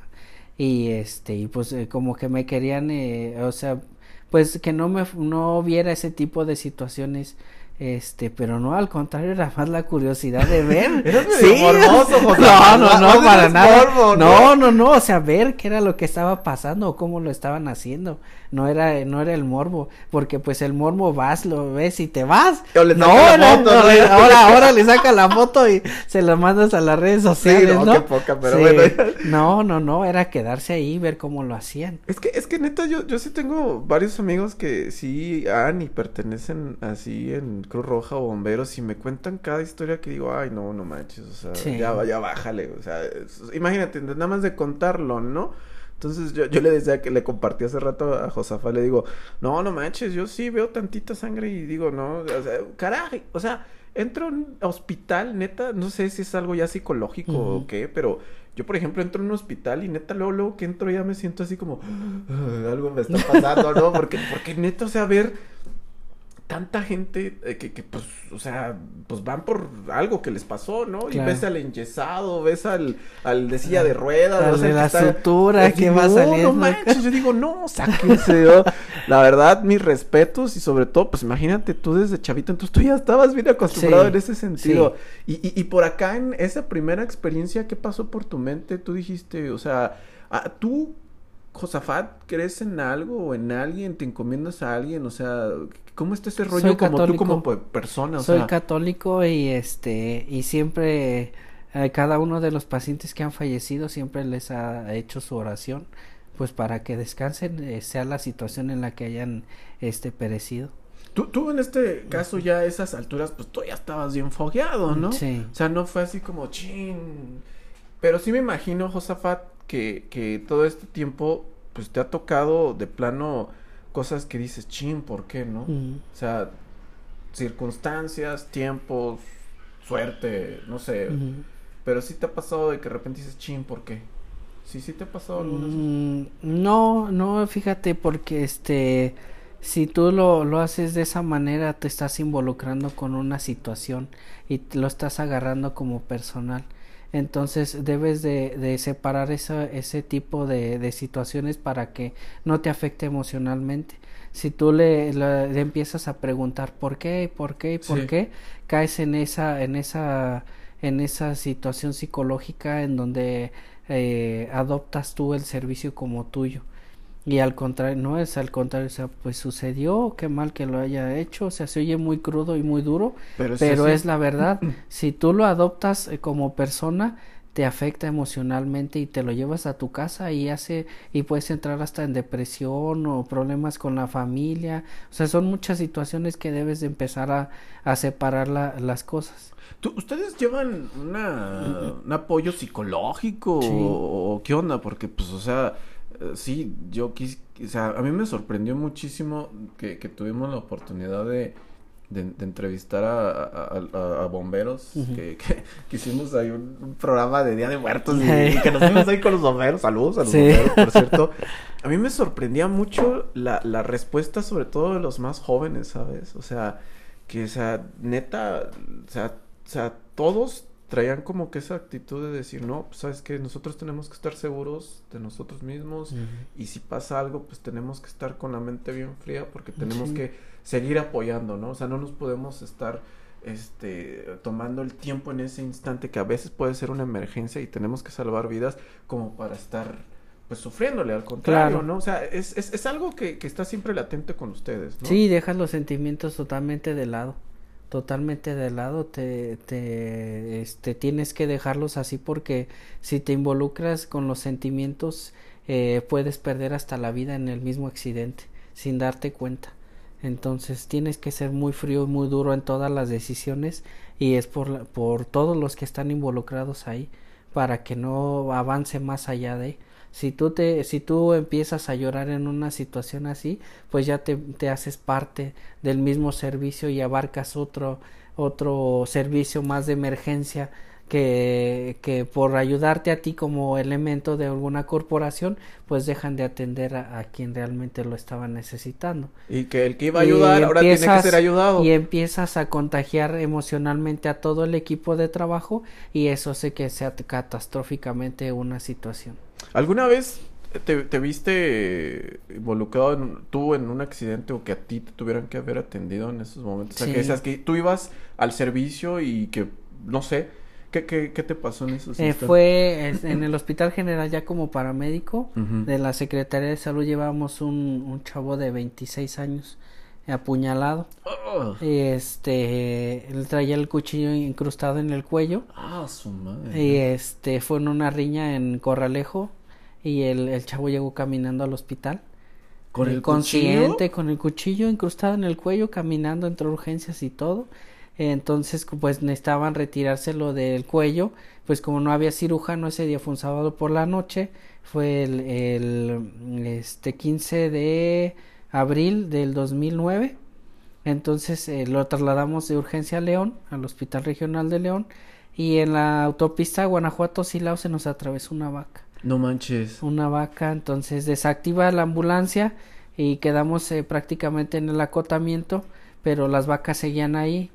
y este y pues eh, como que me querían eh, o sea pues que no me no viera ese tipo de situaciones este, pero no, al contrario, era más la curiosidad de ver. sí, morboso, No, no, no, para nada. ¿no? no, no, o sea, ver qué era lo que estaba pasando o cómo lo estaban haciendo. No era, no era el morbo, porque pues el morbo vas, lo ves y te vas. no, ahora, ahora le saca la foto y se la mandas a las redes sociales, no, Qué poca, pero bueno. no, no, no, era quedarse ahí ver cómo lo hacían. Es que, es que neta, yo, yo sí tengo varios amigos que sí han y pertenecen así en Cruz Roja o bomberos y me cuentan cada historia que digo, ay, no, no manches, o sea, ya, ya bájale, o sea, imagínate, nada más de contarlo, ¿no? Entonces yo, yo le decía que le compartí hace rato a Josafa, le digo, no, no manches, yo sí veo tantita sangre y digo, no, o sea, carajo, o sea, entro a un hospital, neta, no sé si es algo ya psicológico o qué, pero yo, por ejemplo, entro en un hospital y neta, luego, luego que entro ya me siento así como, ah, algo me está pasando, ¿no? Porque, porque neta, o sea, ver tanta gente eh, que, que, pues, o sea, pues van por algo que les pasó, ¿no? Y ves al enyesado, ves al, al de silla de ruedas, de la sutura que va saliendo. No manches, yo digo, no, sáquense. La verdad, mis respetos y sobre todo, pues imagínate tú desde chavito, entonces tú ya estabas bien acostumbrado en ese sentido. Y, y, y por acá en esa primera experiencia, ¿qué pasó por tu mente? Tú dijiste, o sea, ah, tú Josafat, ¿crees en algo o en alguien? ¿Te encomiendas a alguien? O sea, ¿cómo está ese rollo como tú como persona? Soy católico y este, y siempre, eh, cada uno de los pacientes que han fallecido siempre les ha hecho su oración, pues para que descansen, eh, sea la situación en la que hayan, este, perecido. Tú, tú en este caso ya a esas alturas, pues tú ya estabas bien fogueado, ¿no? Sí. O sea, no fue así como, chin. Pero sí me imagino, Josafat, que, que todo este tiempo, pues te ha tocado de plano cosas que dices, chin, ¿por qué no? O sea, circunstancias, tiempos, suerte, no sé. pero sí te ha pasado de que de repente dices, chin, ¿por qué? Sí, sí te ha pasado alguna mm, No, no, fíjate, porque este, si tú lo, lo haces de esa manera, te estás involucrando con una situación y lo estás agarrando como personal. Entonces debes de, de separar ese tipo de, de, situaciones para que no te afecte emocionalmente. Si tú le, le, empiezas a preguntar por qué, por qué, por qué, caes en esa, en esa, en esa situación psicológica en donde eh, adoptas tú el servicio como tuyo. Y al contrario, no es al contrario, o sea, pues sucedió, qué mal que lo haya hecho, o sea, se oye muy crudo y muy duro, pero, es la verdad. si tú lo adoptas eh, como persona, te afecta emocionalmente y te lo llevas a tu casa y hace y puedes entrar hasta en depresión o problemas con la familia o sea son muchas situaciones que debes de empezar a, a separar las cosas ¿Ustedes llevan una, un apoyo psicológico o, qué onda? Porque, pues, o sea, sí, yo quis, o sea, a mí me sorprendió muchísimo que, que tuvimos la oportunidad de, de, entrevistar a, a, bomberos, que, que, hicimos ahí un, programa de Día de Muertos y, que nos fuimos ahí con los bomberos. Saludos a los bomberos, por cierto. A mí me sorprendía mucho la, la respuesta, sobre todo de los más jóvenes, ¿sabes? O sea, que, o sea, neta, o sea, o sea, todos traían como que esa actitud de decir, no, pues sabes que nosotros tenemos que estar seguros de nosotros mismos y si pasa algo, pues tenemos que estar con la mente bien fría porque tenemos que seguir apoyando, ¿no? O sea, no nos podemos estar este tomando el tiempo en ese instante que a veces puede ser una emergencia y tenemos que salvar vidas como para estar pues sufriéndole al contrario, ¿no? O sea, es, es, es algo que, que, está siempre latente con ustedes, ¿no? Sí, dejas los sentimientos totalmente de lado totalmente de lado te, te este, tienes que dejarlos así porque si te involucras con los sentimientos eh, puedes perder hasta la vida en el mismo accidente sin darte cuenta. Entonces tienes que ser muy frío y muy duro en todas las decisiones y es por, por todos los que están involucrados ahí para que no avance más allá de si tú te si tú empiezas a llorar en una situación así pues ya te, te haces parte del mismo servicio y abarcas otro otro servicio más de emergencia que, que por ayudarte a ti como elemento de alguna corporación, pues dejan de atender a, quien realmente lo estaba necesitando. Y que el que iba a ayudar ahora tiene que ser ayudado. Y empiezas a contagiar emocionalmente a todo el equipo de trabajo y eso hace que sea catastróficamente una situación. ¿Alguna vez te, te, viste involucrado en, tú en un accidente o que a ti te tuvieran que haber atendido en esos momentos? O sea, que decías que tú ibas al servicio y que, no sé, ¿Qué, qué, qué te pasó en esos eh, Fue en el Hospital General ya como paramédico de la Secretaría de Salud llevábamos un, un chavo de 26 años apuñalado. Y este, él traía el cuchillo incrustado en el cuello. Ah, su madre. Y este, fue en una riña en Corralejo y el, el chavo llegó caminando al hospital. ¿Con el consciente, cuchillo? con el cuchillo incrustado en el cuello, caminando entre urgencias y todo. Entonces, pues necesitaban retirárselo del cuello, pues como no había cirujano, ese día fue un sábado por la noche, fue el, el este 15 de abril del 2009. Entonces eh, lo trasladamos de urgencia a León, al Hospital Regional de León, y en la autopista Guanajuato-Silao se nos atravesó una vaca. No manches. Una vaca, entonces desactiva la ambulancia y quedamos eh, prácticamente en el acotamiento, pero las vacas seguían ahí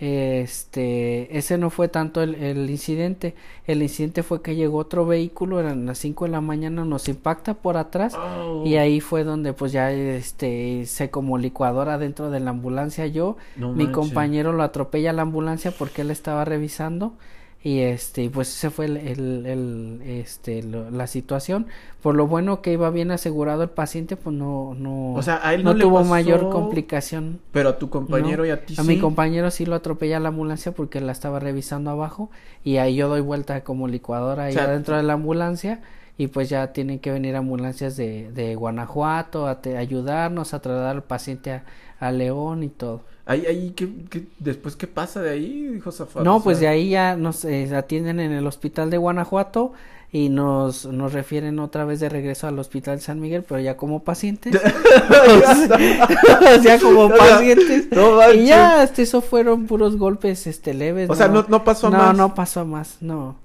este ese no fue tanto el, el, incidente el incidente fue que llegó otro vehículo eran las 5 de la mañana nos impacta por atrás Oh. Y ahí fue donde pues ya este se como licuadora dentro de la ambulancia. Yo No mi compañero lo atropella a la ambulancia porque él estaba revisando. Y este pues ese fue el, el, el, este lo- la situación. Por lo bueno que iba bien asegurado el paciente pues no no O sea, a él no tuvo pasó, mayor complicación. Pero a tu compañero no, y a ti a sí. mi compañero sí lo atropella la ambulancia porque la estaba revisando abajo. Y ahí yo doy vuelta como licuadora ahí O sea, adentro de la ambulancia y pues ya tienen que venir ambulancias de, de Guanajuato a te- ayudarnos a trasladar al paciente a, a León y todo. Ahí, ahí, ¿qué, qué, después qué pasa de ahí, dijo Zafar? no, O pues de sea, ahí ya nos eh, atienden en el hospital de Guanajuato y nos, nos refieren otra vez de regreso al hospital de San Miguel, pero ya como pacientes. ya como pacientes. No y ya, este, eso fueron puros golpes, este, leves. O sea, no, no pasó a no, más. no pasó a más, no.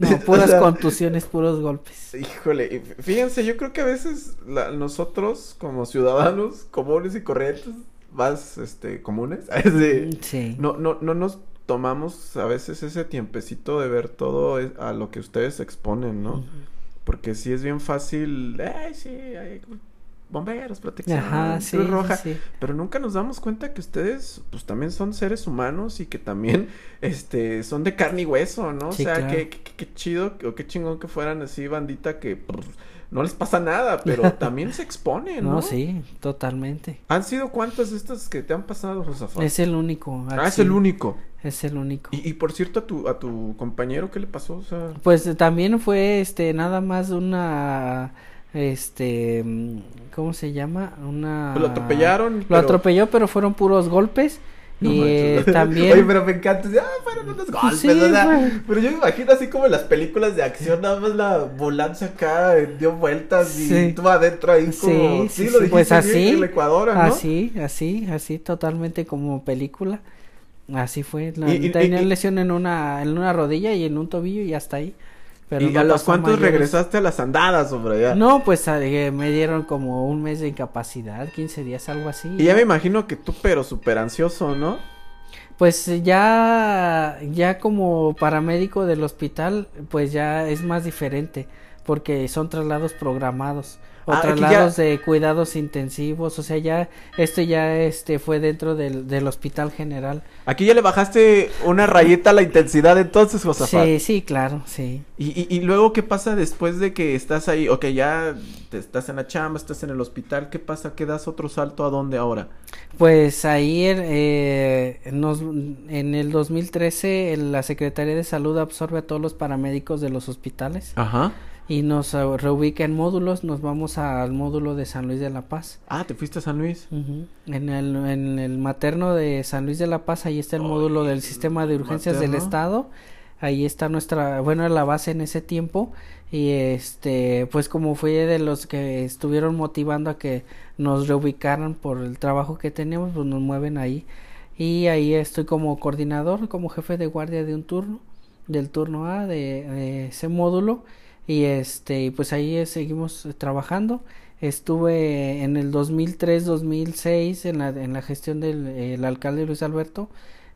No, puras contusiones, puros golpes. Híjole, fíjense, yo creo que a veces nosotros como ciudadanos comunes y corrientes, más este comunes, sí. no, no, no nos tomamos a veces ese tiempecito de ver todo e, a lo que ustedes exponen, ¿no? Porque sí es bien fácil, ay, sí, hay bomberos, protección, Ajá, sí, roja, pero nunca nos damos cuenta que ustedes, pues también son seres humanos y que también, este, son de carne y hueso, ¿no? o sea, qué, qué, chido o qué chingón que fueran así bandita que pues, no les pasa nada, pero también se exponen, ¿no? No, sí, totalmente. ¿Han sido cuántas de estas que te han pasado, Josafat? Es el único. Ah, es el único. Es el único. Y, y, por cierto, a tu, a tu compañero, ¿qué le pasó? O sea... Pues también fue, este, nada más una este ¿cómo se llama? Una lo atropellaron. Lo atropelló, pero fueron puros golpes. y eh, también. Oye, pero me encanta. Ah, fueron unos golpes. o Pero yo me imagino así como en las películas de acción, nada más la ambulancia acá eh, dio vueltas y tú adentro ahí como. Sí, sí, lo dijiste pues así. en el Ecuador, ¿no? Así, así, así, totalmente como película. Así fue. La, tenía lesión en una, en una rodilla y en un tobillo y hasta ahí. ¿Y a los cuántos regresaste a las andadas, hombre? Ya? No, pues eh, me dieron como un mes de incapacidad, 15 días, algo así. Y ya me imagino que tú, pero súper ansioso, ¿no? Pues ya, ya como paramédico del hospital, pues ya es más diferente, porque son traslados programados o ah, traslados de cuidados intensivos, o sea, ya esto ya este fue dentro del, del hospital general. Aquí ya le bajaste una rayita a la intensidad entonces, Josafat. Sí, sí, claro, sí. Y, y, y, luego, ¿qué pasa después de que estás ahí? Ok, ya te estás en la chamba, estás en el hospital, ¿qué pasa? ¿Qué das otro salto a dónde ahora? Pues ahí eh, nos, en el 2013 la Secretaría de Salud absorbe a todos los paramédicos de los hospitales. Ajá y nos uh, reubica en módulos, nos vamos al módulo de San Luis de la Paz. Ah, ¿te fuiste a San Luis? en, el, en el materno de San Luis de la Paz, ahí está el módulo del sistema de urgencias del Estado, ahí está nuestra, bueno, la base en ese tiempo, y este, pues como fui de los que estuvieron motivando a que nos reubicaran por el trabajo que tenemos, pues nos mueven ahí, y ahí estoy como coordinador, como jefe de guardia de un turno, del turno A de ese módulo, y este pues ahí seguimos trabajando estuve en el 2003 2006 en la en la gestión del alcalde Luis Alberto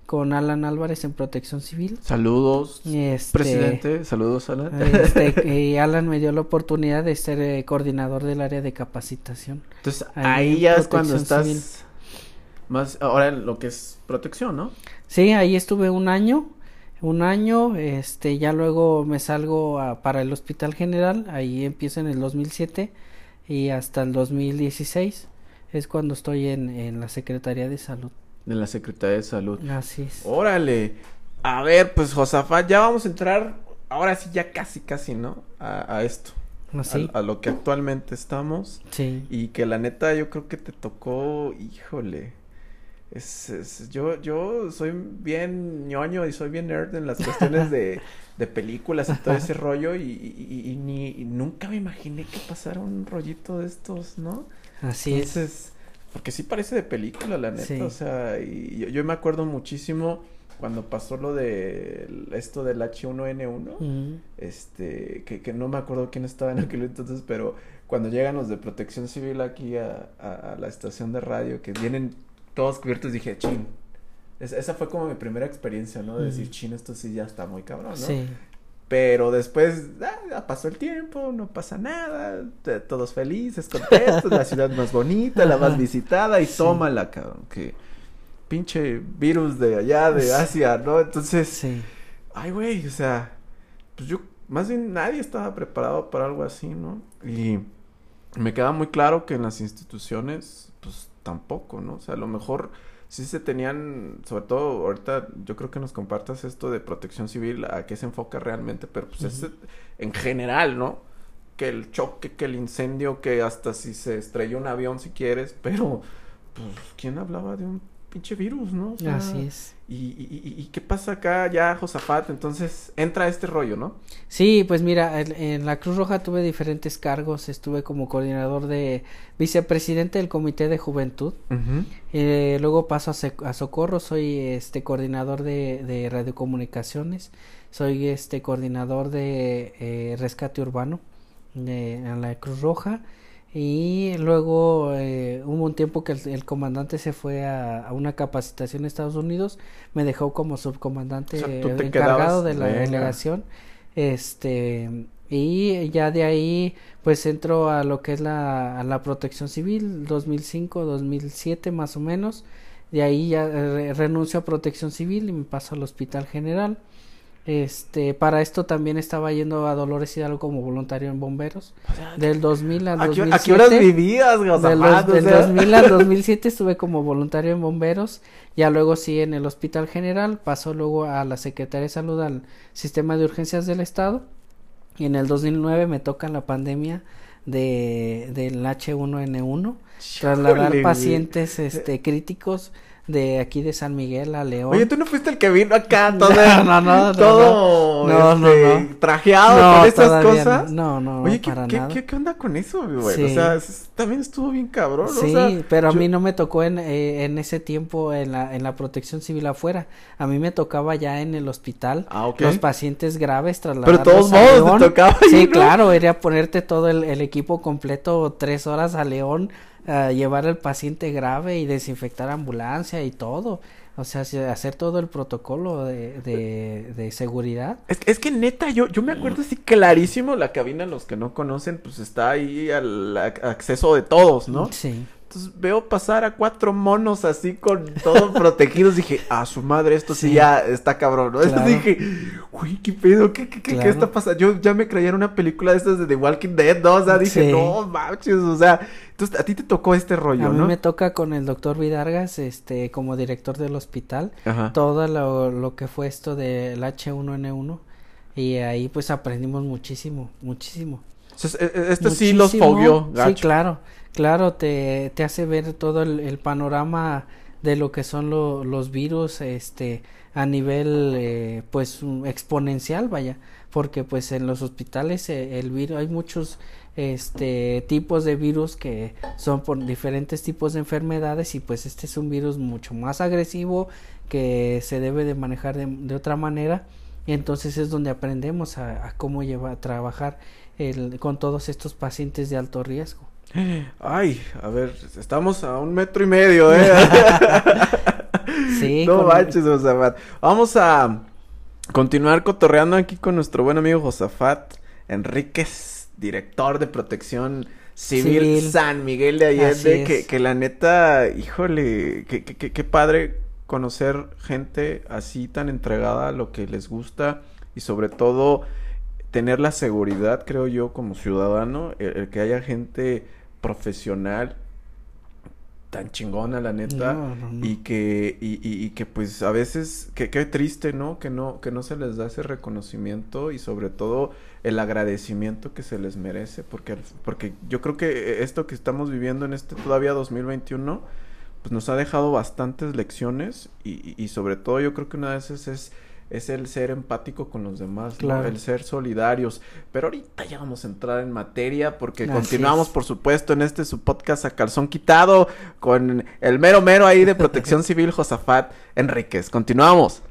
con Alan Álvarez en Protección Civil. Saludos, este, presidente. Saludos, Alan. Este, y Alan me dio la oportunidad de ser eh, coordinador del área de capacitación. Entonces, ahí, ya es cuando estás más ahora en lo que es protección, ¿no? Sí, ahí estuve un año un año, este, ya luego me salgo para el Hospital General, ahí empiezo en el 2007 y hasta el 2016 es cuando estoy en, en la Secretaría de Salud. En la Secretaría de Salud. Así es. Órale. A ver, pues Josafat, ya vamos a entrar, ahora sí ya casi, casi, ¿no? A, a esto. ¿Ah, a, a, lo que actualmente estamos. Sí. Y que la neta yo creo que te tocó, híjole es, yo, yo soy bien ñoño y soy bien nerd en las cuestiones de, de películas y todo ese rollo y, y, ni nunca me imaginé que pasara un rollito de estos, ¿no? Así es. Porque sí parece de película, la neta, o sea, y yo, me acuerdo muchísimo cuando pasó lo de esto del H1N1, este, que, que no me acuerdo quién estaba en aquel entonces, pero cuando llegan los de protección civil aquí a, a la estación de radio, que vienen todos cubiertos, dije, chin. esa fue como mi primera experiencia, ¿no? De decir, chin, esto sí ya está muy cabrón, ¿no? Sí. Pero después, ah, pasó el tiempo, no pasa nada, todos felices, contentos, la ciudad más bonita, la más visitada, y tómala, cabrón, que pinche virus de allá, de Asia, ¿no? Entonces, sí. ay, güey, o sea, pues yo, más bien nadie estaba preparado para algo así, ¿no? Y me queda muy claro que en las instituciones, pues tampoco, ¿no? O sea, a lo mejor sí se tenían, sobre todo ahorita yo creo que nos compartas esto de protección civil, a qué se enfoca realmente, pero pues es en general, ¿no? Que el choque, que el incendio, que hasta si se estrelló un avión si quieres, pero pues ¿quién hablaba de un pinche virus, ¿no? Así es. Y, y, y, qué pasa acá ya, Josafat? Entonces entra este rollo, ¿no? Sí, pues mira, en, la Cruz Roja tuve diferentes cargos. Estuve como coordinador de vicepresidente del Comité de Juventud. eh, luego paso a, a, Socorro, soy este coordinador de, de radiocomunicaciones. soy este coordinador de eh, rescate urbano de la Cruz Roja y luego eh, hubo un tiempo que el, comandante se fue a, una capacitación en Estados Unidos, me dejó como subcomandante encargado de la delegación, este y ya de ahí pues entro a lo que es la, a la protección civil 2005 2007 más o menos. De ahí ya renuncio a protección civil y me paso al hospital general este, para esto también estaba yendo a Dolores Hidalgo como voluntario en bomberos. del 2000 al 2007. ¿A qué horas vivías, Del, del 2000 al 2007 estuve como voluntario en bomberos. Ya luego sí en el Hospital General. Pasó luego a la Secretaría de Salud al Sistema de Urgencias del Estado. Y en el 2009 me toca la pandemia de, del H1N1. Trasladar pacientes este, críticos de aquí de San Miguel a León. Oye, tú no fuiste el que vino acá todo, no, no, todo este, trajeado con esas cosas. No, no, Oye, ¿qué, ¿qué, ¿qué, onda con eso, güey? O sea, también estuvo bien cabrón. Sí, pero a mí no me tocó en, eh, en ese tiempo en la, en la protección civil afuera. A mí me tocaba ya en el hospital. Ah, ok. Los pacientes graves trasladados Pero todos modos te tocaba. Sí, claro, era ponerte todo el, el equipo completo tres horas a León llevar al paciente grave y desinfectar ambulancia y todo. O sea, hacer todo el protocolo de, de, seguridad. Es, es, que neta, yo, yo me acuerdo así clarísimo, la cabina, los que no conocen, pues está ahí al acceso de todos, ¿no? Sí. Entonces veo pasar a cuatro monos así con todos protegidos. Dije, a su madre, esto sí, ya está cabrón, ¿no? dije, uy, qué pedo, ¿Qué, qué, qué, está pasando? Yo ya me creía en una película de estas de The Walking Dead, ¿no? O sea, dije, no manches, o sea, entonces a ti te tocó este rollo, a ¿no? A mí me toca con el doctor Vidargas, este, como director del hospital, todo lo, lo que fue esto del H1N1. Y ahí pues aprendimos muchísimo, muchísimo. E, e, este sí los fogueó, Sí, claro. Claro, te, te hace ver todo el, panorama de lo que son los virus este a nivel eh, pues exponencial vaya porque pues en los hospitales eh, el virus hay muchos este tipos de virus que son por diferentes tipos de enfermedades y pues este es un virus mucho más agresivo que se debe de manejar de, otra manera. Y entonces es donde aprendemos a, a cómo llevar a trabajar el, con todos estos pacientes de alto riesgo Ay, a ver, estamos a un metro y medio, ¿eh? sí. No manches, Josafat. Vamos a continuar cotorreando aquí con nuestro buen amigo Josafat Enríquez, director de protección civil, San Miguel de Allende. Que, que, la neta, híjole, que, que, que padre conocer gente así tan entregada a lo que les gusta y sobre todo tener la seguridad, creo yo, como ciudadano, el que haya gente profesional tan chingona la neta y que y, y, que pues a veces que qué triste no que no que no se les da ese reconocimiento y sobre todo el agradecimiento que se les merece porque porque yo creo que esto que estamos viviendo en este todavía 2021 pues nos ha dejado bastantes lecciones y, y sobre todo yo creo que una de esas es es el ser empático con los demás, el ser solidarios. Pero ahorita ya vamos a entrar en materia porque continuamos, por supuesto, en este su podcast a calzón quitado con el mero mero ahí de Protección Civil, Josafat Enríquez. Continuamos.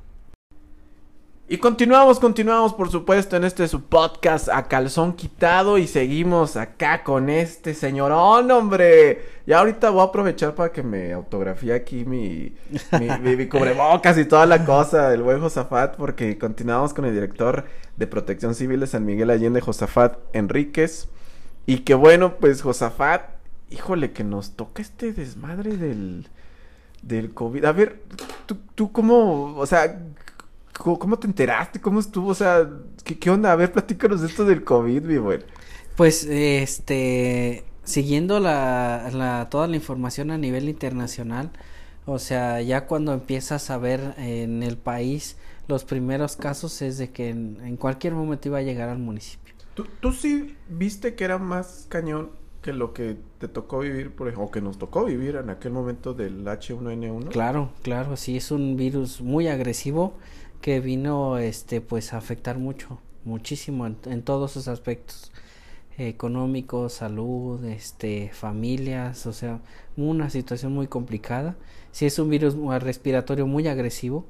Y continuamos, continuamos, por supuesto, en este su podcast a calzón quitado y seguimos acá con este señorón, hombre. Ya ahorita voy a aprovechar para que me autografíe aquí mi, mi, cubrebocas y toda la cosa del buen Josafat, porque continuamos con el director de Protección Civil de San Miguel Allende, Josafat Enríquez. Y que bueno, pues Josafat, híjole, que nos toca este desmadre del, del COVID. A ver, tú, tú cómo, o sea, ¿Cómo, te enteraste? ¿Cómo estuvo? O sea, ¿qué, onda? A ver, platícanos de esto del COVID, mi güey. Pues, este, siguiendo la, la, toda la información a nivel internacional, o sea, ya cuando empiezas a ver en el país los primeros casos es de que en, cualquier momento iba a llegar al municipio. ¿Tú, ¿Tú, sí viste que era más cañón que lo que te tocó vivir, por ejemplo, o que nos tocó vivir en aquel momento del H1N1? Claro, claro, sí, es un virus muy agresivo que vino este pues a afectar mucho muchísimo en, todos sus aspectos económicos salud este familias o sea una situación muy complicada. Si es un virus respiratorio muy agresivo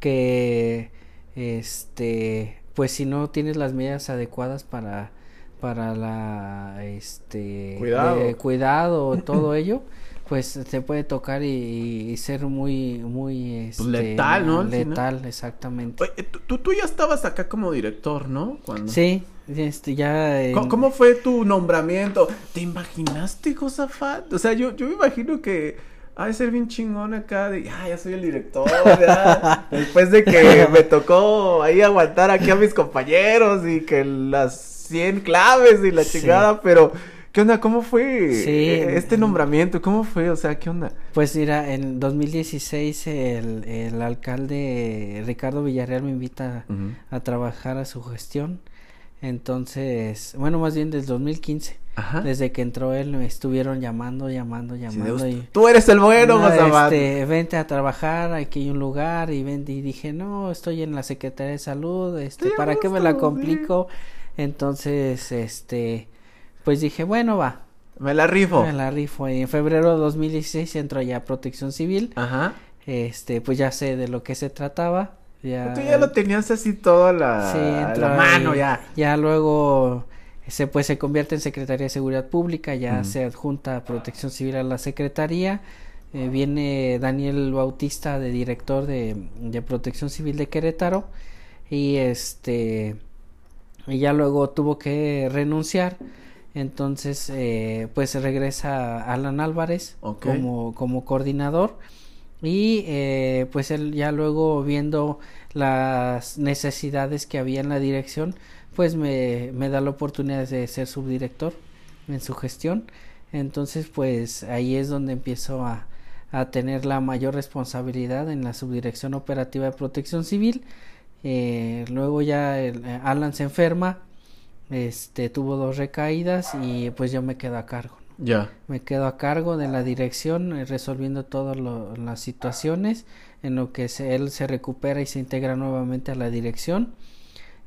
que este, pues si no tienes las medidas adecuadas para para la este cuidado, cuidado todo ello pues te puede tocar y, ser muy muy este, letal no letal exactamente. Tú, tú ya estabas acá como director no Cuando... sí este ya ¿Cómo, fue tu nombramiento te imaginaste Josafat o sea yo yo me imagino que ha de ser bien chingón acá de, ah, ya soy el director, ya. Después de que me tocó ahí aguantar aquí a mis compañeros y que las 100 claves y la chingada, pero ¿qué onda? ¿Cómo fue este nombramiento? ¿Cómo fue? O sea, ¿qué onda? Pues mira, en 2016 el, el alcalde Ricardo Villarreal me invita a trabajar a su gestión. Entonces, bueno, más bien desde 2015. Desde que entró él me estuvieron llamando, llamando, llamando. y, Tú eres el bueno, no, este, Vente a trabajar, aquí hay un lugar y ven y dije, no, estoy en la Secretaría de Salud, este, ¿para qué me la complico? Entonces, este, pues dije, bueno, va. Me la rifo. Me la rifo. Y en febrero de 2016 entró ya Protección Civil. Ajá. Este, pues ya sé de lo que se trataba. Ya, Tú ya lo tenías así todo a la, sí, la mano ya. Ya luego se pues se convierte en Secretaría de Seguridad Pública, ya se adjunta Protección Civil a la Secretaría. Eh, viene Daniel Bautista de director de, de Protección Civil de Querétaro y este y ya luego tuvo que renunciar entonces eh, pues regresa Alan Álvarez como, como coordinador y eh, pues él ya luego viendo las necesidades que había en la dirección pues me, me da la oportunidad de ser subdirector en su gestión. Entonces pues ahí es donde empiezo a, a tener la mayor responsabilidad en la subdirección operativa de protección civil. Eh, luego ya el, eh, Alan se enferma, este tuvo dos recaídas y pues yo me quedo a cargo. Ya. Me quedo a cargo de la dirección, eh, resolviendo todas las situaciones, en lo que él se recupera y se integra nuevamente a la dirección.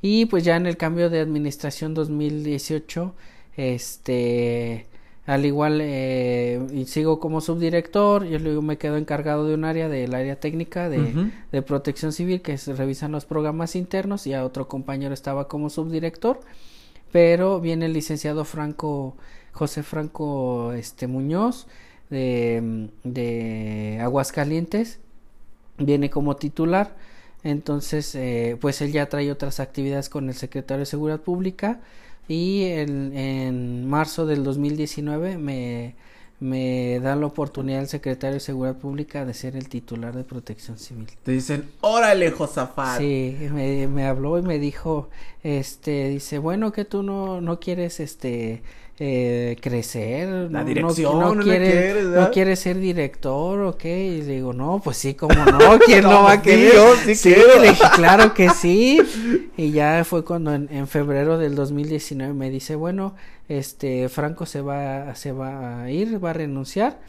Y pues ya en el cambio de administración 2018, este al igual eh, y sigo como subdirector, yo luego me quedo encargado de un área del área técnica de, de protección civil que se revisan los programas internos y a otro compañero estaba como subdirector, pero viene el licenciado Franco, José Franco este Muñoz de, de Aguascalientes, viene como titular, entonces eh, pues él ya trae otras actividades con el secretario de Seguridad Pública y en, en marzo del 2019 me, me da la oportunidad el secretario de Seguridad Pública de ser el titular de Protección Civil. Te dicen, órale, Josafat. Sí, me, me habló y me dijo, este, dice, bueno, que tú no, no quieres, este, eh, crecer, la dirección, no, no, quiere, no quiere ser director, ok, y digo, no, pues sí, como no, ¿quién no, va a querer? Yo, sí, sí le dije, claro que sí, y ya fue cuando en, en, febrero del 2019 me dice, bueno, este, Franco se va, se va a ir, va a renunciar,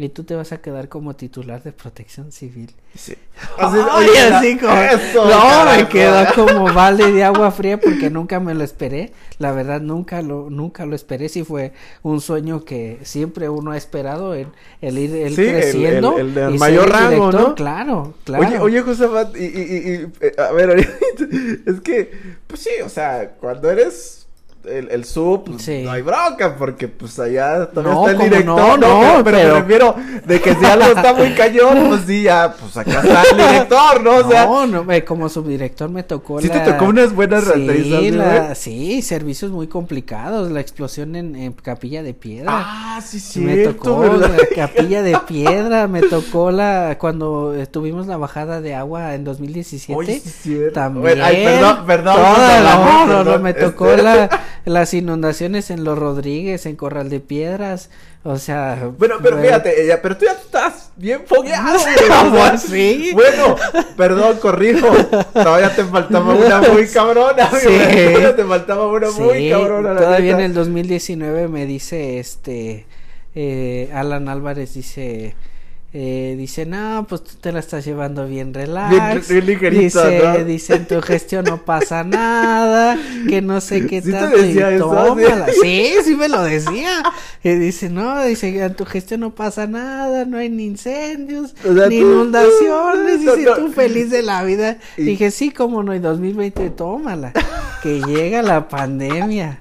y tú te vas a quedar como titular de protección civil. Sí. oye, así como. no, me quedó como vale de agua fría porque nunca me lo esperé. La verdad, nunca lo, nunca lo esperé. Sí fue un sueño que siempre uno ha esperado, el, el ir el creciendo. El, el, mayor rango, ¿no? Claro, claro. Oye, oye, José, y, y, y, a ver, es que, pues sí, o sea, cuando eres el, el sub, pues, no hay bronca, porque pues allá todavía está el director, no, pero, me refiero de que si algo está muy cañón, pues sí, ya, pues acá está el director, ¿no? O sea, no, no, como subdirector me tocó sí te tocó unas buenas sí, la, sí, servicios muy complicados, la explosión en, en Capilla de Piedra. Ah, sí, sí. Me tocó la Capilla de Piedra, me tocó la, cuando tuvimos la bajada de agua en 2017. Oye, sí, también. Ay, perdón, perdón. no, no, no, me tocó la las inundaciones en Los Rodríguez, en Corral de Piedras, o sea... Bueno, pero fíjate, ella, pero tú ya estás bien fogueado. ¿Cómo así? Bueno, perdón, corrijo, todavía te faltaba una muy cabrona, sí. te faltaba una muy cabrona. todavía en el 2019 me dice, este, eh, Alan Álvarez dice eh, dice, no, pues tú te la estás llevando bien relax. Bien, bien ligerito, dice, ¿no? dice, en tu gestión no pasa nada, que no sé qué ¿Sí te tanto. y decía eso? tómala. Sí, sí me lo decía. Y dice, no, dice, en tu gestión no pasa nada, no hay ni incendios, O sea, ni tú- inundaciones. no, Dice, no. tú feliz de la vida. Y- Dije, sí, cómo no, y 2020, tómala. Que llega la pandemia.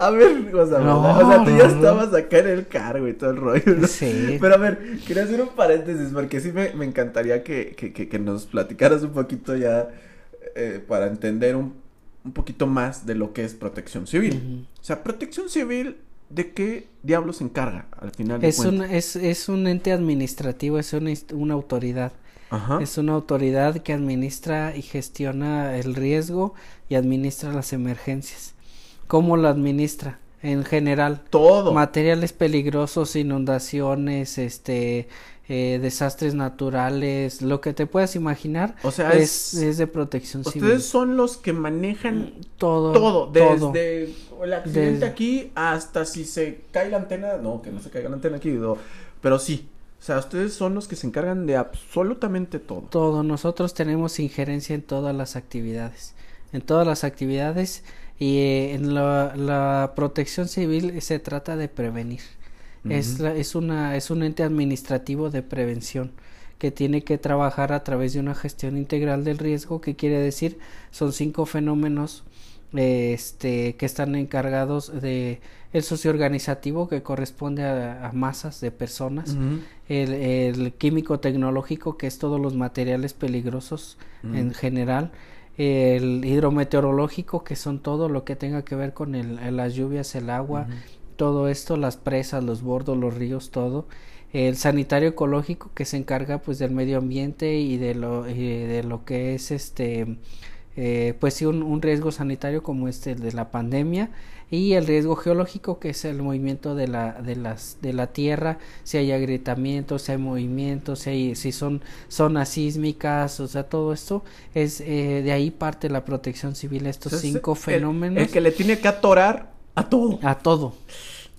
A ver, o sea, No, o sea, tú ya estabas acá en el cargo y todo el rollo. Sí. Pero a ver, quería hacer un paréntesis porque sí me, me encantaría que, que, que, que nos platicaras un poquito ya eh, para entender un, un poquito más de lo que es protección civil. O sea, protección civil, ¿de qué diablos se encarga al final de Es un, es, es un ente administrativo, es una, una autoridad. Ajá. Es una autoridad que administra y gestiona el riesgo y administra las emergencias. ¿Cómo lo administra? En general, Todo. materiales peligrosos, inundaciones, este, eh, desastres naturales, lo que te puedas imaginar O sea, es, es- es de protección Ustedes civil. son los que manejan Todo, todo, todo. desde el accidente Desde- aquí hasta si se cae la antena, no, que no se caiga la antena aquí, no, pero sí, o sea, ustedes son los que se encargan de absolutamente todo. todo. Nosotros tenemos injerencia en todas las actividades, en todas las actividades y eh, en la, la protección civil se trata de prevenir. Es, la- es una es un ente administrativo de prevención que tiene que trabajar a través de una gestión integral del riesgo, que quiere decir son cinco fenómenos eh, este que están encargados de el socioorganizativo que corresponde a, a masas de personas, el, el químico tecnológico que es todos los materiales peligrosos en general el hidrometeorológico que son todo lo que tenga que ver con el, las lluvias el agua todo esto las presas los bordos los ríos todo. El sanitario ecológico que se encarga pues del medio ambiente y de lo y de lo que es este eh, pues sí un, un riesgo sanitario como este el de la pandemia y el riesgo geológico que es el movimiento de la de las de la tierra. Si hay agrietamientos si hay movimientos si hay si son zonas sísmicas o sea todo esto es eh, de ahí parte la protección civil estos cinco el- fenómenos. El, que le tiene que atorar a todo. a todo.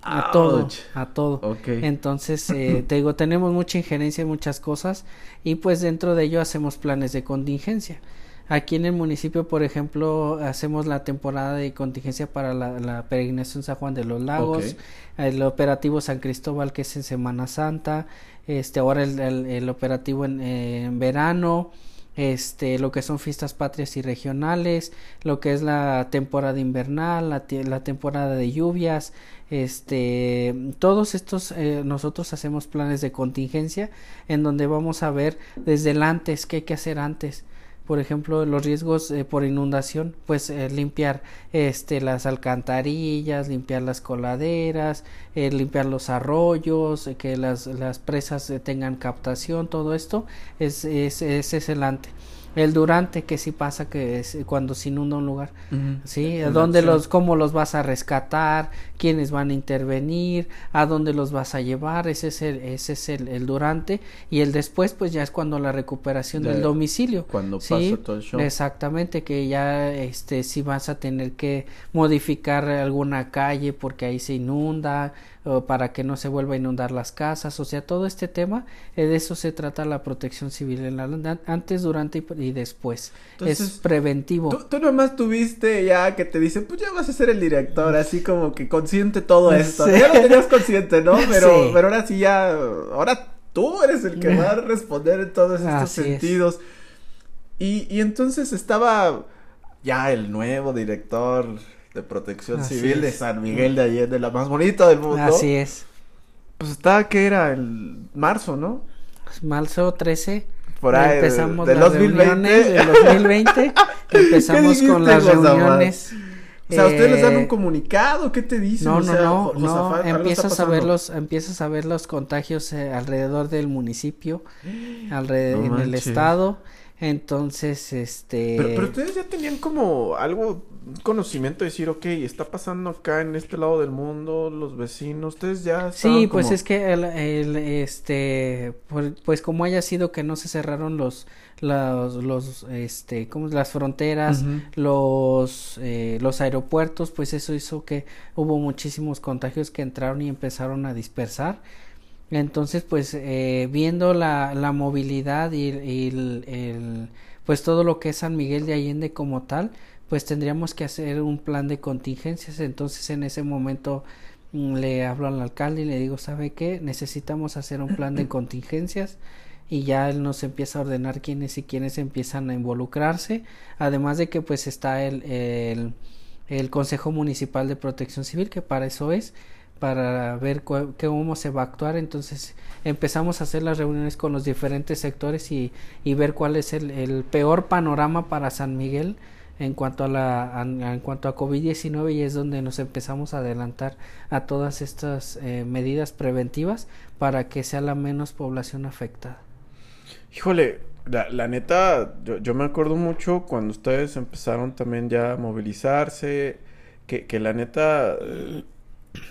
A todo a todo. Ok. entonces eh, te digo tenemos mucha injerencia en muchas cosas y pues dentro de ello hacemos planes de contingencia. Aquí en el municipio, por ejemplo, hacemos la temporada de contingencia para la, la peregrinación San Juan de los Lagos, el operativo San Cristóbal que es en Semana Santa, este ahora el, el- el operativo en, eh, en verano, este lo que son fiestas patrias y regionales, lo que es la temporada invernal, la, temporada de lluvias, este todos estos eh, nosotros hacemos planes de contingencia en donde vamos a ver desde el antes qué hay que hacer antes por ejemplo los riesgos eh, por inundación pues eh, limpiar este las alcantarillas limpiar las coladeras eh, limpiar los arroyos eh, que las, las presas tengan captación todo esto es, es ese es el ante el durante que sí pasa que es cuando se inunda un lugar. Sí, dónde acción. los, cómo los vas a rescatar, quiénes van a intervenir, a dónde los vas a llevar, ese es el, ese es el, el durante y el después pues ya es cuando la recuperación del domicilio. cuando Sí, pasa todo el show. Exactamente, que ya este si vas a tener que modificar alguna calle porque ahí se inunda o para que no se vuelva a inundar las casas, o sea, todo este tema eh, de eso se trata la protección civil en la, antes, durante y, y después. Entonces, es preventivo. Tú, tú nomás tuviste ya que te dicen, pues ya vas a ser el director, así como que consciente todo esto. Sí. Ya lo tenías consciente, ¿no? Pero, Sí. pero ahora sí ya, ahora tú eres el que va a responder en todos estos Así es. sentidos. Y, y entonces estaba ya el nuevo director de protección Así civil de. San Miguel de Allende, la más bonita del mundo. Así es. Pues estaba que era el marzo, ¿no? Marzo 13 Por ahí, empezamos del las 2020. reuniones del 2020 empezamos con las reuniones O sea, ustedes les dan un eh, comunicado, ¿qué te dicen? no O no sea, no no empiezas a ver los empiezas a ver los contagios eh, alrededor del municipio alrededor No en el estado. Entonces este Pero, pero ustedes ya tenían como algo, conocimiento de decir, ok, está pasando acá en este lado del mundo, los vecinos, ustedes ya Sí, pues como- es que el, el, este, por- pues como haya sido que no se cerraron los, los, los, este, como las fronteras, los, eh, los aeropuertos, pues eso hizo que hubo muchísimos contagios que entraron y empezaron a dispersar. Entonces, pues, eh, viendo la, la movilidad y, el, pues todo lo que es San Miguel de Allende como tal, pues tendríamos que hacer un plan de contingencias. Entonces, en ese momento mm, le hablo al alcalde y le digo, ¿sabe qué? Necesitamos hacer un plan de contingencias y ya él nos empieza a ordenar quiénes y quiénes empiezan a involucrarse. Además de que pues está el, el, el Consejo Municipal de Protección Civil, que para eso es para ver cómo se va a actuar. Entonces empezamos a hacer las reuniones con los diferentes sectores y, y ver cuál es el, el, peor panorama para San Miguel en cuanto a la en cuanto a COVID-19 y es donde nos empezamos a adelantar a todas estas eh, medidas preventivas para que sea la menos población afectada. Híjole, la, neta, yo, me acuerdo mucho cuando ustedes empezaron también ya a movilizarse, que, que la neta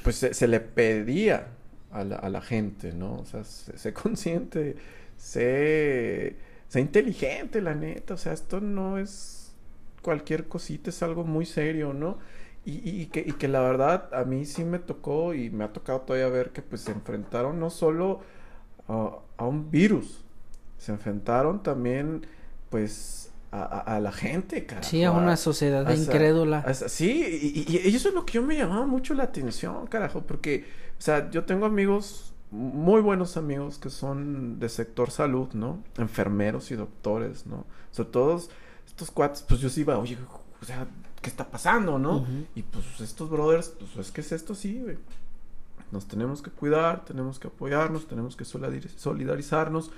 pues se, le pedía a la, a la, gente, ¿no? O sea, sé, consciente, sé, sé inteligente, la neta, o sea, esto no es cualquier cosita, es algo muy serio, ¿no? Y, y, que, y que la verdad a mí sí me tocó y me ha tocado todavía ver que pues se enfrentaron no solo a, a un virus, se enfrentaron también pues a, la gente, carajo. Sí, a una sociedad incrédula. sí, y, eso es lo que yo me llamaba mucho la atención, carajo, porque, o sea, yo tengo amigos, muy buenos amigos que son de sector salud, ¿no? Enfermeros y doctores, ¿no? O sea, todos estos cuates, pues yo sí iba, oye, o sea, ¿qué está pasando, no? Y pues estos brothers, pues es que es esto, sí, güey. Nos tenemos que cuidar, tenemos que apoyarnos, tenemos que solidarizarnos,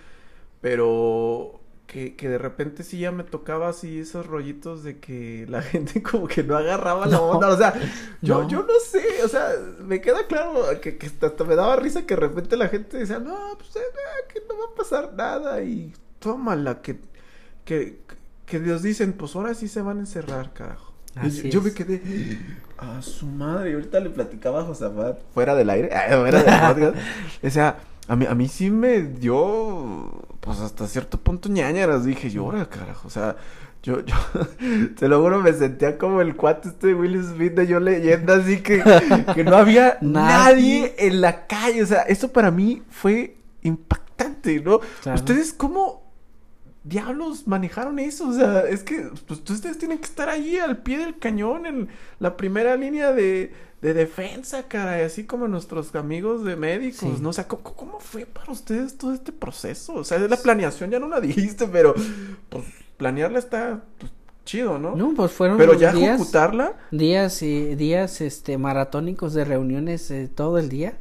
pero que, que, de repente sí ya me tocaba así esos rollitos de que la gente como que no agarraba la onda, o sea, yo no. yo no sé, o sea, me queda claro que, que hasta me daba risa que de repente la gente decía, no, pues eh, que no va a pasar nada y tómala, que, que, que Dios dicen, pues ahora sí se van a encerrar, carajo. Así yo, me quedé a su madre, y ahorita le platicaba a Josafat fuera del aire, fuera del o sea, a mí, a mí sí me dio, pues hasta cierto punto ñañaras. Dije, llora, carajo. O sea, yo, yo, te lo juro, me sentía como el cuate este de Will Smith de Yo Leyenda, así que, que no había nadie en la calle. O sea, eso para mí fue impactante, ¿no? Ustedes, ¿cómo diablos manejaron eso? O sea, es que pues, ustedes tienen que estar ahí al pie del cañón en la primera línea de de defensa, cara, y así como nuestros amigos de médicos, ¿no? O sea, ¿cómo, fue para ustedes todo este proceso? O sea, la planeación ya no la dijiste, pero pues planearla está pues, chido, ¿no? No, pues fueron pero ya días, ejecutarla. Días y días este maratónicos de reuniones eh, todo el día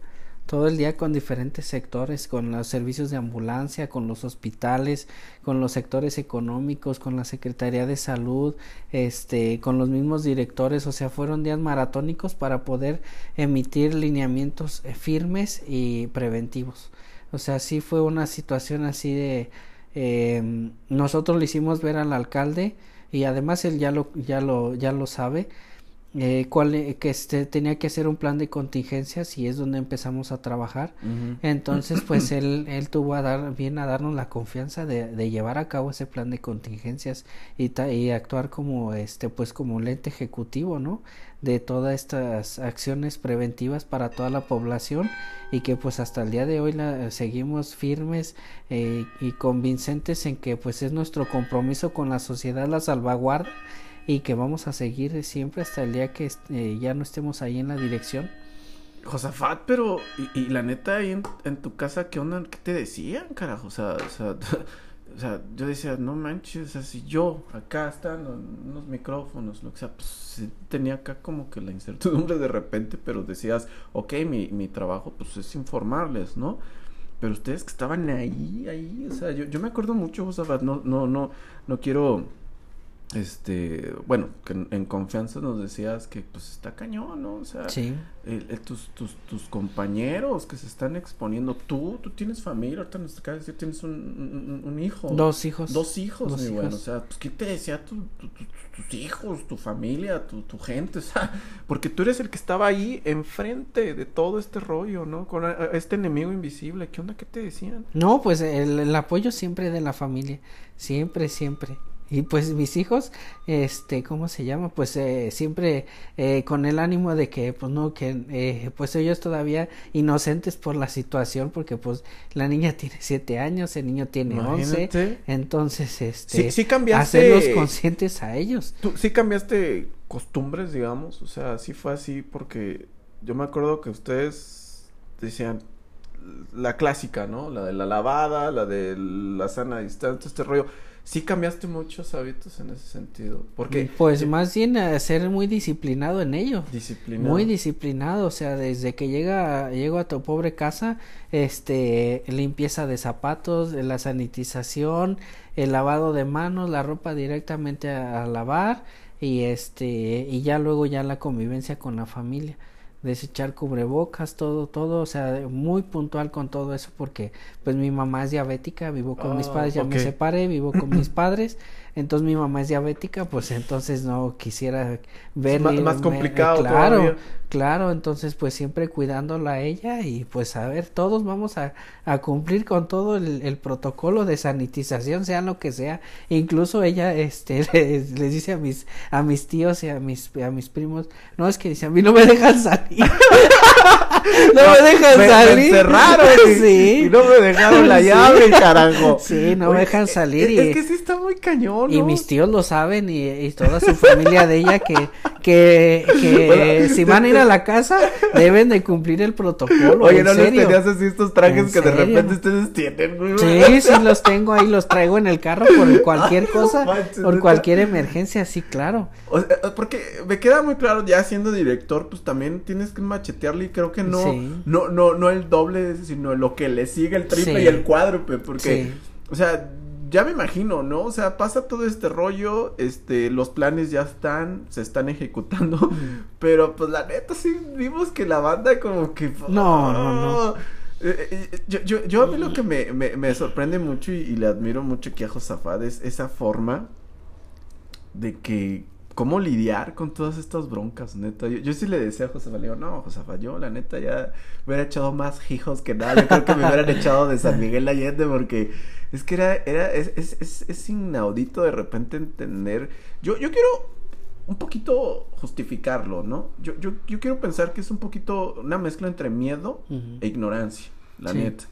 todo el día con diferentes sectores, con los servicios de ambulancia, con los hospitales, con los sectores económicos, con la Secretaría de Salud, este, con los mismos directores, o sea, fueron días maratónicos para poder emitir lineamientos eh, firmes y preventivos. O sea, sí fue una situación así de eh, nosotros le hicimos ver al alcalde y además él ya lo ya lo ya lo sabe eh, cuál, eh, que este, tenía que hacer un plan de contingencias y es donde empezamos a trabajar. Entonces, pues él, él tuvo a dar, bien a darnos la confianza de, de llevar a cabo ese plan de contingencias y, y actuar como, este, pues como un lente ejecutivo, ¿no? De todas estas acciones preventivas para toda la población y que pues hasta el día de hoy la, seguimos firmes eh, y convincentes en que pues es nuestro compromiso con la sociedad la salvaguarda y que vamos a seguir siempre hasta el día que eh, ya no estemos ahí en la dirección. Josafat, pero, y, la neta, ahí en, tu casa, ¿qué onda? ¿Qué te decían, carajo? O sea, o sea, o sea, yo decía, no manches, o sea, si yo, acá están unos micrófonos, lo que sea, pues tenía acá como que la incertidumbre de repente, pero decías, ok, mi, mi trabajo, pues es informarles, ¿no? Pero ustedes que estaban ahí, ahí, o sea, yo, yo me acuerdo mucho, Josafat, no, no, no, no quiero este, bueno, que en, confianza nos decías que pues está cañón, ¿no? O sea, tus, tus, tus, compañeros que se están exponiendo, tú, tú tienes familia, ahorita nos acaba de decir, tienes un, un, hijo. Dos hijos. Dos hijos, Dos hijos. bueno, o sea, pues, ¿qué te decía tu, tus hijos, tu familia, tu, tu gente? O sea, porque tú eres el que estaba ahí enfrente de todo este rollo, ¿no? Con este enemigo invisible, ¿qué onda? ¿Qué te decían? No, pues el, el apoyo siempre de la familia, siempre, siempre y pues mis hijos, este, ¿cómo se llama? Pues eh, siempre eh, con el ánimo de que, pues no, que eh, pues ellos todavía inocentes por la situación, porque pues la niña tiene siete años, el niño tiene once, entonces, este, sí, sí cambiaste, hacerlos conscientes a ellos. ¿Tú sí cambiaste costumbres, digamos? O sea, sí fue así porque yo me acuerdo que ustedes decían, la clásica, ¿no? La de la lavada, la de la sana distancia, este rollo sí cambiaste muchos hábitos en ese sentido. Porque. Pues más bien a ser muy disciplinado en ello. Disciplinado. Muy disciplinado. O sea, desde que llega, llego a tu pobre casa, este, limpieza de zapatos, la sanitización, el lavado de manos, la ropa directamente a lavar y este, y ya luego ya la convivencia con la familia desechar cubrebocas, todo, todo, o sea, muy puntual con todo eso porque pues mi mamá es diabética, vivo con mis padres, ya me separé, vivo con mis padres, entonces mi mamá es diabética, pues entonces no quisiera ver más, complicado claro, claro, entonces pues siempre cuidándola a ella y pues a ver, todos vamos a, a cumplir con todo el, el, protocolo de sanitización, sea lo que sea, incluso ella este les, dice a mis a mis tíos y a mis a mis primos, no es que dice a mí no me dejan salir no, me dejan salir. Me encerraron sí. y no me dejaron la llave, carajo. Sí, no me dejan salir. Es, que sí está muy cañón. Y mis tíos lo saben y, toda su familia de ella que, que, que si van a ir a la casa deben de cumplir el protocolo. Oye, ¿no les tenías así estos trajes que de repente ustedes tienen? Sí, sí los tengo ahí, los traigo en el carro por cualquier cosa, por cualquier emergencia, sí, claro. porque me queda muy claro, ya siendo director, pues también tiene tienes que machetearle y creo que no, no, no, no el doble, sino lo que le sigue el triple y el cuádruple, porque, o sea, ya me imagino, ¿no? O sea, pasa todo este rollo, este, los planes ya están, se están ejecutando, pero pues la neta sí vimos que la banda como que... No, no, no. Eh, eh, yo, yo, yo, a mí lo que me, me, me sorprende mucho y, le admiro mucho aquí a Josafat es esa forma de que cómo lidiar con todas estas broncas, neta. Yo, sí le decía a José Valero, no, José yo la neta ya hubiera echado más hijos que nada. Yo creo que me hubieran echado de San Miguel Allende porque es que era, era, es, es, es, inaudito de repente entender. Yo, yo quiero un poquito justificarlo, ¿no? Yo, yo, yo quiero pensar que es un poquito una mezcla entre miedo e ignorancia, la neta.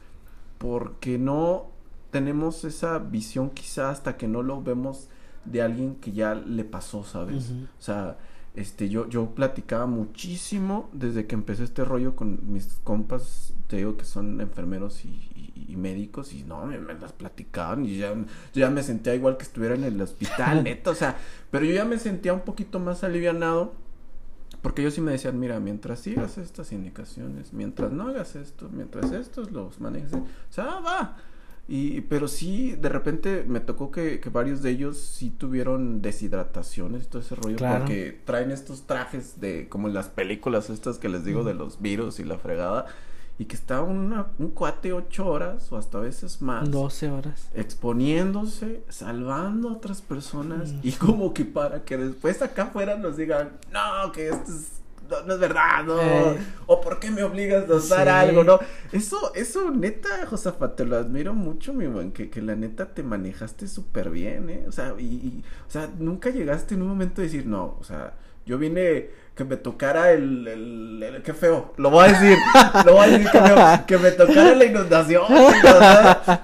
Porque no tenemos esa visión quizá hasta que no lo vemos de alguien que ya le pasó, ¿sabes? O sea, este, yo, yo platicaba muchísimo desde que empecé este rollo con mis compas, te digo que son enfermeros y, médicos, y no, me, las platicaban y ya, yo ya me sentía igual que estuviera en el hospital, neta, o sea, pero yo ya me sentía un poquito más alivianado. Porque ellos sí me decían, mira, mientras sigas estas indicaciones, mientras no hagas esto, mientras estos los manejes, o sea, va. Y, pero sí, de repente me tocó que, que varios de ellos sí tuvieron deshidrataciones y todo ese rollo. Porque traen estos trajes de, como en las películas estas que les digo de los virus y la fregada. Y que está una, un cuate ocho horas o hasta veces más. Doce horas. Exponiéndose, salvando a otras personas. Y como que para que después acá afuera nos digan, no, que esto es no, es verdad, no. Eh. O por qué me obligas a usar algo, ¿no? Eso, eso, neta, Josafa, te lo admiro mucho, mi buen, que, que la neta te manejaste súper bien, ¿eh? O sea, y, o sea, nunca llegaste en un momento de decir, no, o sea, yo vine que me tocara el, el, qué feo, lo voy a decir, lo voy a decir que, me, que me tocara la inundación,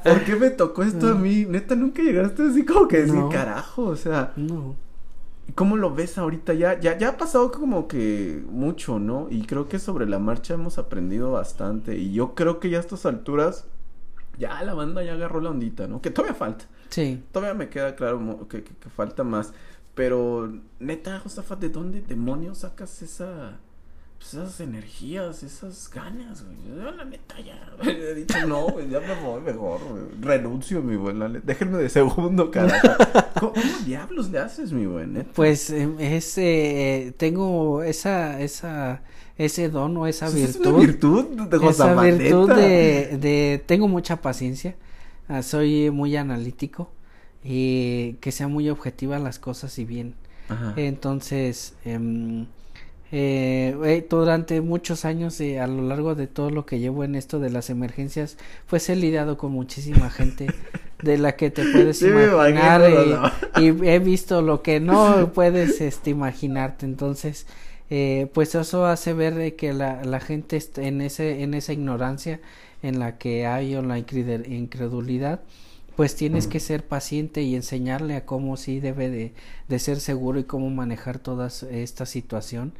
¿por qué me tocó esto a mí? Neta, nunca llegaste así como que decir, carajo, o sea, no. ¿Cómo lo ves ahorita? Ya, ya, ya ha pasado como que mucho, ¿no? Y creo que sobre la marcha hemos aprendido bastante. Y yo creo que ya a estas alturas, ya la banda ya agarró la ondita, ¿no? Que todavía falta. Sí. Todavía me queda claro que, que, que falta más. Pero, neta, Josafa, ¿de dónde demonios sacas esa pues, esas energías, esas ganas, güey. Yo, la neta, ya, he dicho, no, güey, ya me voy mejor, güey. Renuncio, mi buen, déjenme de segundo, carajo. ¿Cómo, diablos le haces, mi buen, Pues, em, es, eh, tengo esa, esa, ese don o esa virtud. Es una virtud de Esa virtud de, de, tengo mucha paciencia, ah, soy muy analítico y que sea muy objetiva las cosas y bien. Ajá. Entonces, eh, eh, durante muchos años eh, a lo largo de todo lo que llevo en esto de las emergencias pues he lidiado con muchísima gente de la que te puedes imaginar y, he visto lo que no puedes este, imaginarte. Entonces eh, pues eso hace ver que la, la gente en ese en esa ignorancia en la que hay o la incredulidad pues tienes que ser paciente y enseñarle a cómo sí debe de, de ser seguro y cómo manejar toda esta situación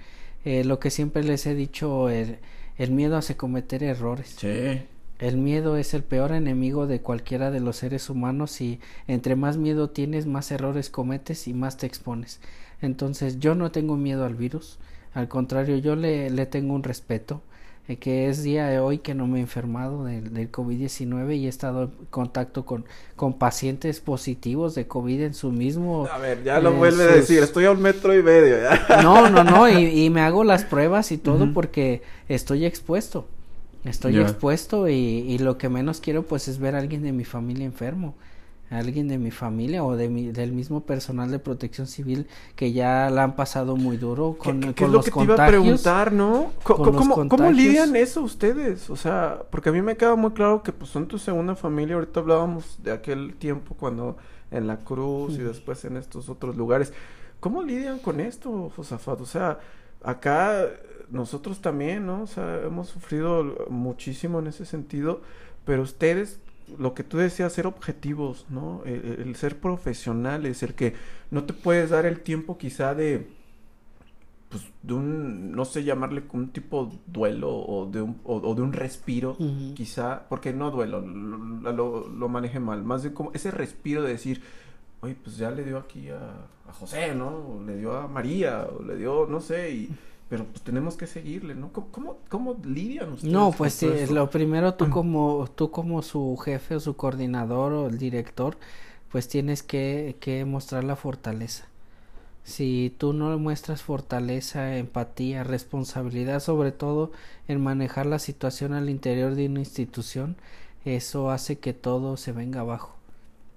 eh, lo que siempre les he dicho el, el miedo hace cometer errores. Sí. El miedo es el peor enemigo de cualquiera de los seres humanos y entre más miedo tienes, más errores cometes y más te expones. Entonces yo no tengo miedo al virus, al contrario, yo le, le tengo un respeto, eh, que es día de hoy que no me he enfermado del, del COVID-19 y he estado en contacto con, con pacientes positivos de COVID en su mismo... A ver, ya lo eh, vuelve a decir, estoy a un metro y medio. No, no, no, y, y, me hago las pruebas y todo porque estoy expuesto. Estoy expuesto y, y, lo que menos quiero pues es ver a alguien de mi familia enfermo, alguien de mi familia o de mi, del mismo personal de protección civil que ya la han pasado muy duro con, ¿Qué, qué es lo que te iba a preguntar, ¿no? ¿Cómo, ¿Cómo, lidian eso ustedes? O sea, porque a mí me queda muy claro que pues son tu segunda familia, ahorita hablábamos de aquel tiempo cuando en la cruz y después en estos otros lugares. ¿Cómo lidian con esto, Josafat? O sea, acá nosotros también, ¿no? O sea, hemos sufrido muchísimo en ese sentido, pero ustedes, lo que tú decías, ser objetivos, ¿no? El, ser profesionales, el que no te puedes dar el tiempo quizá de, pues, de un, no sé llamarle un tipo duelo o de un, o, de un respiro, quizá, porque no duelo, lo, lo, maneje mal, más de como ese respiro de decir, oye, pues ya le dio aquí a, a José, ¿no? O le dio a María, o le dio, no sé, y pero pues tenemos que seguirle, ¿no? ¿Cómo, cómo, lidian ustedes? No, pues sí, lo primero tú como, tú como su jefe o su coordinador o el director, pues tienes que, que mostrar la fortaleza. Si tú no muestras fortaleza, empatía, responsabilidad, sobre todo en manejar la situación al interior de una institución, eso hace que todo se venga abajo.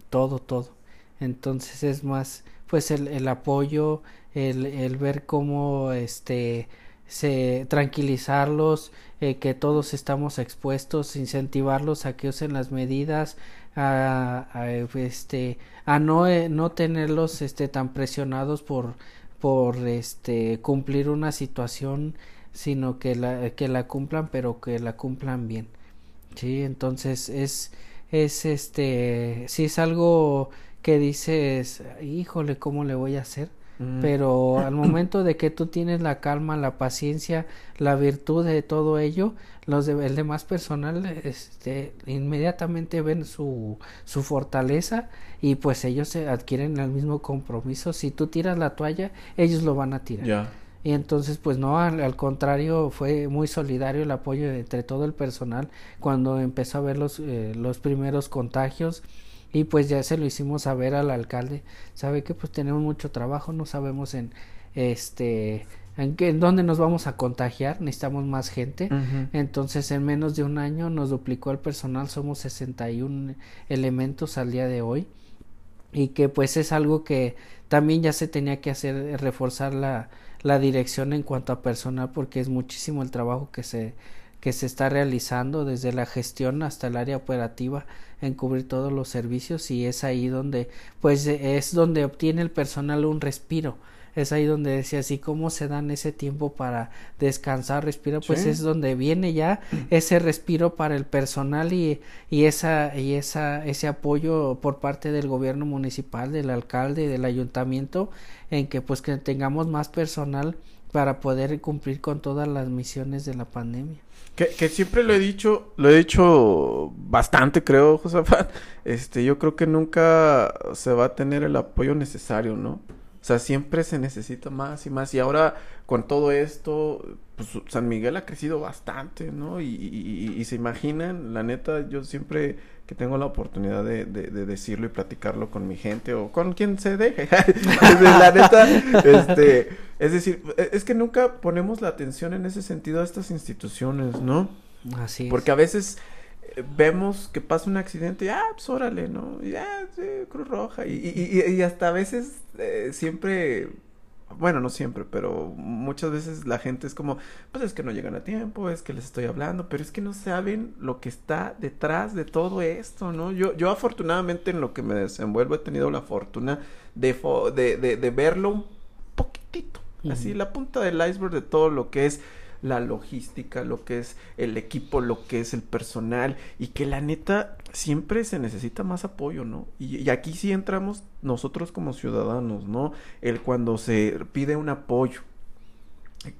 Todo, todo. Entonces es más, pues el, el apoyo, el, el ver cómo este se tranquilizarlos eh, que todos estamos expuestos incentivarlos a que usen las medidas a, a este a no eh, no tenerlos este tan presionados por por este cumplir una situación sino que la que la cumplan pero que la cumplan bien. Sí entonces es es este si es algo que dices híjole cómo le voy a hacer pero al momento de que tú tienes la calma, la paciencia, la virtud de todo ello, los de, el demás personal este, inmediatamente ven su, su fortaleza y pues ellos se adquieren el mismo compromiso. Si tú tiras la toalla, ellos lo van a tirar. Y entonces, pues no, al, contrario, fue muy solidario el apoyo entre todo el personal cuando empezó a ver los, eh, los primeros contagios y pues ya se lo hicimos saber al alcalde. Sabe que pues tenemos mucho trabajo no sabemos en este en, qué, en dónde nos vamos a contagiar necesitamos más gente. Entonces en menos de un año nos duplicó el personal somos 61 elementos al día de hoy. Y que pues es algo que también ya se tenía que hacer reforzar la, la dirección en cuanto a personal porque es muchísimo el trabajo que se que se está realizando desde la gestión hasta el área operativa en cubrir todos los servicios y es ahí donde pues es donde obtiene el personal un respiro. Es ahí donde decía así cómo se dan ese tiempo para descansar respirar pues es donde viene ya ese respiro para el personal y, y esa y esa ese apoyo por parte del gobierno municipal del alcalde del ayuntamiento en que pues que tengamos más personal para poder cumplir con todas las misiones de la pandemia que, siempre lo he dicho, lo he dicho bastante, creo, Josafat. Este, yo creo que nunca se va a tener el apoyo necesario, ¿no? O sea, siempre se necesita más y más. Y ahora, con todo esto, pues San Miguel ha crecido bastante, ¿no? Y, y, y, se imaginan, la neta, yo siempre que tengo la oportunidad de, de, de, decirlo y platicarlo con mi gente o con quien se deje. la neta, este, es decir, es que nunca ponemos la atención en ese sentido a estas instituciones, ¿no? Así Porque a veces eh, vemos que pasa un accidente y, ah, pues órale, ¿no? Y, ah, sí, Cruz Roja. Y, y, y hasta a veces eh, siempre bueno, no siempre, pero muchas veces la gente es como, pues es que no llegan a tiempo, es que les estoy hablando, pero es que no saben lo que está detrás de todo esto, ¿no? Yo, yo afortunadamente en lo que me desenvuelvo he tenido la fortuna de, de, de, verlo un poquitito, así la punta del iceberg de todo lo que es la logística, lo que es el equipo, lo que es el personal y que la neta siempre se necesita más apoyo, ¿no? Y, aquí sí entramos nosotros como ciudadanos, ¿no? El cuando se pide un apoyo,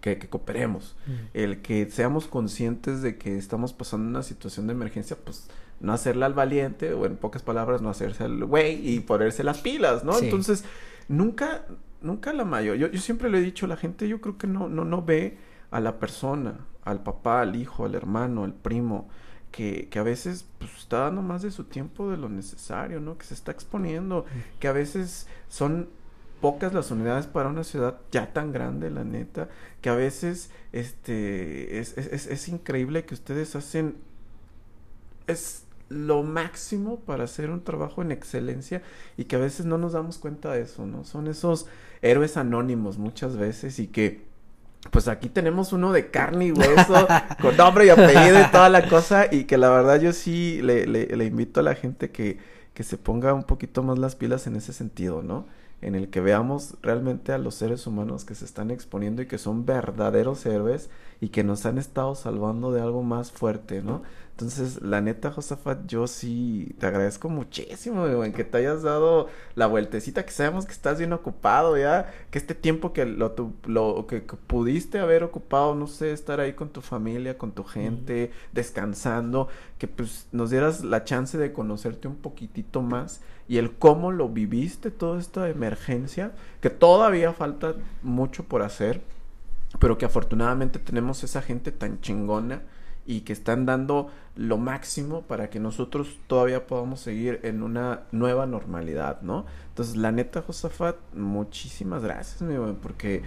que, cooperemos, el que seamos conscientes de que estamos pasando una situación de emergencia, pues no hacerla al valiente, o en pocas palabras, no hacerse al güey y ponerse las pilas, ¿no? Entonces, nunca, nunca la mayor, yo, yo siempre le he dicho, la gente yo creo que no, no, no ve a la persona, al papá, al hijo, al hermano, al primo, que, que, a veces pues, está dando más de su tiempo de lo necesario, ¿no? Que se está exponiendo, que a veces son pocas las unidades para una ciudad ya tan grande, la neta, que a veces este es, es, es increíble que ustedes hacen es lo máximo para hacer un trabajo en excelencia y que a veces no nos damos cuenta de eso, ¿no? Son esos héroes anónimos muchas veces y que pues aquí tenemos uno de carne y hueso, con nombre y apellido y toda la cosa, y que la verdad yo sí le, le, le, invito a la gente que, que se ponga un poquito más las pilas en ese sentido, ¿no? En el que veamos realmente a los seres humanos que se están exponiendo y que son verdaderos héroes y que nos han estado salvando de algo más fuerte, ¿no? Entonces, la neta, Josafat, yo sí te agradezco muchísimo, en que te hayas dado la vueltecita, que sabemos que estás bien ocupado ya, que este tiempo que lo, lo que, pudiste haber ocupado, no sé, estar ahí con tu familia, con tu gente, descansando, que pues nos dieras la chance de conocerte un poquitito más y el cómo lo viviste toda esta emergencia, que todavía falta mucho por hacer, pero que afortunadamente tenemos esa gente tan chingona y que están dando lo máximo para que nosotros todavía podamos seguir en una nueva normalidad, ¿no? Entonces, la neta, Josafat, muchísimas gracias, mi buen, porque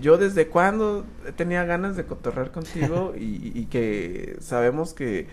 yo desde cuando tenía ganas de cotorrear contigo y, y que sabemos que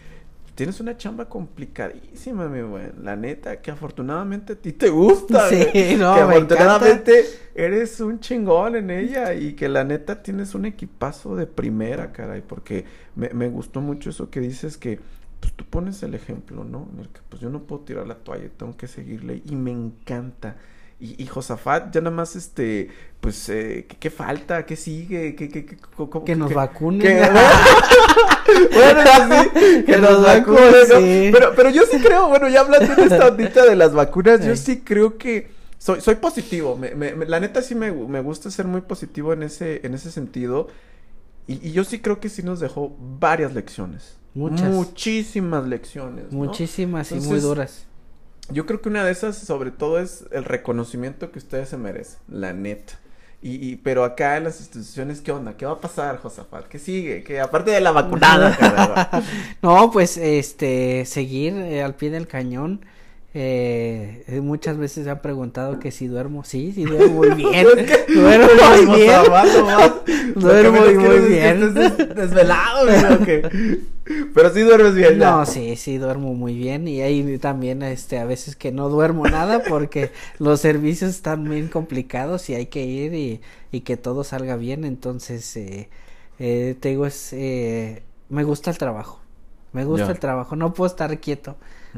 tienes una chamba complicadísima, mi buen. La neta, que afortunadamente a ti te gusta. Sí, no, que afortunadamente eres un chingón en ella y que la neta tienes un equipazo de primera, caray. Porque me, me gustó mucho eso que dices que pues tú pones el ejemplo, ¿no? En el que pues yo no puedo tirar la toalla, tengo que seguirle y me encanta. Y, y Josafat, ya nada más, este, pues, eh, ¿qué, falta? ¿Qué sigue? ¿Qué, qué, qué, que nos vacunen. bueno, sí, que, nos, vacunen. Pero, pero yo sí creo, bueno, ya hablando de esta ondita de las vacunas, yo sí creo que soy, soy positivo. Me, me, la neta sí me, me gusta ser muy positivo en ese, en ese sentido. Y, y yo sí creo que sí nos dejó varias lecciones. Muchas. Muchísimas lecciones. Muchísimas y muy duras. Yo creo que una de esas, sobre todo, es el reconocimiento que ustedes se merecen, la neta. Y, pero acá en las instituciones, ¿qué onda? ¿Qué va a pasar, Josafat? ¿Qué sigue? ¿Qué, aparte de la vacunada. no, pues, este, seguir eh, al pie del cañón. Eh, muchas veces se han preguntado que si duermo, sí, sí duermo muy bien. duermo muy bien. duermo muy bien. desvelado, Pero sí duermes bien. No, sí, sí duermo muy bien y ahí también este a veces que no duermo nada porque los servicios están muy complicados y hay que ir y, y que todo salga bien, entonces eh, eh, te digo es eh, me gusta el trabajo. Me gusta el trabajo, no puedo estar quieto.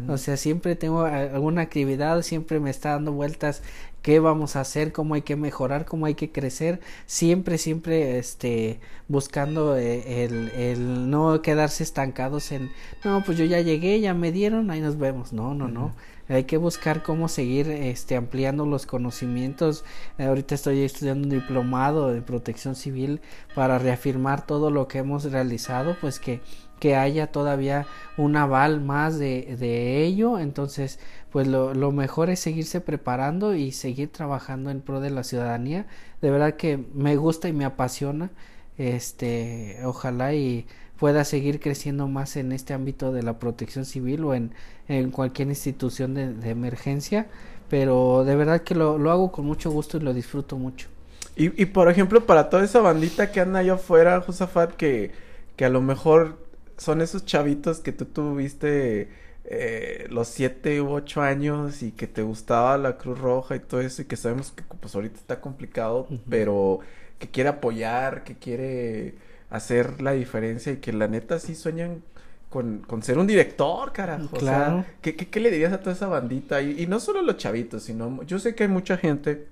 O sea, siempre tengo alguna actividad, siempre me está dando vueltas qué vamos a hacer, cómo hay que mejorar, cómo hay que crecer, siempre, siempre, este, buscando eh, el, el no quedarse estancados en, no, pues yo ya llegué, ya me dieron, ahí nos vemos, no, no, no, hay que buscar cómo seguir, este, ampliando los conocimientos, ahorita estoy estudiando un diplomado de protección civil para reafirmar todo lo que hemos realizado, pues que que haya todavía un aval más de, de ello. Entonces pues lo, lo, mejor es seguirse preparando y seguir trabajando en pro de la ciudadanía. De verdad que me gusta y me apasiona este ojalá y pueda seguir creciendo más en este ámbito de la protección civil o en, en cualquier institución de, emergencia. Pero de verdad que lo, lo hago con mucho gusto y lo disfruto mucho. Y, y por ejemplo para toda esa bandita que anda allá afuera Josafat que que a lo mejor son esos chavitos que tú tuviste eh, los siete u ocho años y que te gustaba la Cruz Roja y todo eso y que sabemos que pues ahorita está complicado, pero que quiere apoyar, que quiere hacer la diferencia y que la neta sí sueñan con, con ser un director, carajo. Claro. O sea, ¿qué, qué, le dirías a toda esa bandita? Y, y no solo los chavitos, sino yo sé que hay mucha gente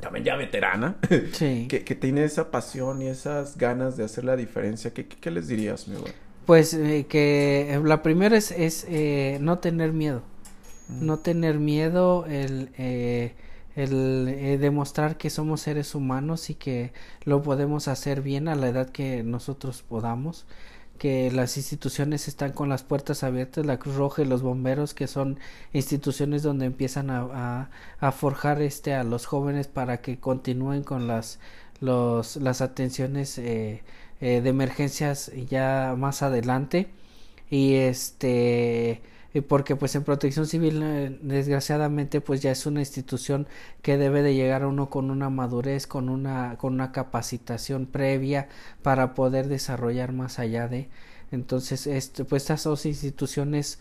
también ya veterana, sí. que, que, tiene esa pasión y esas ganas de hacer la diferencia. ¿Qué, qué, les dirías, mi güey? Pues eh, que eh, la primera es, es eh, no tener miedo. No tener miedo, el, el demostrar que somos seres humanos y que lo podemos hacer bien a la edad que nosotros podamos que las instituciones están con las puertas abiertas, la Cruz Roja y los bomberos, que son instituciones donde empiezan a, a, forjar este a los jóvenes para que continúen con las los, las atenciones eh, eh, de emergencias ya más adelante. Y este porque pues en protección civil eh, desgraciadamente pues ya es una institución que debe de llegar a uno con una madurez con una con una capacitación previa para poder desarrollar más allá de entonces este pues estas dos instituciones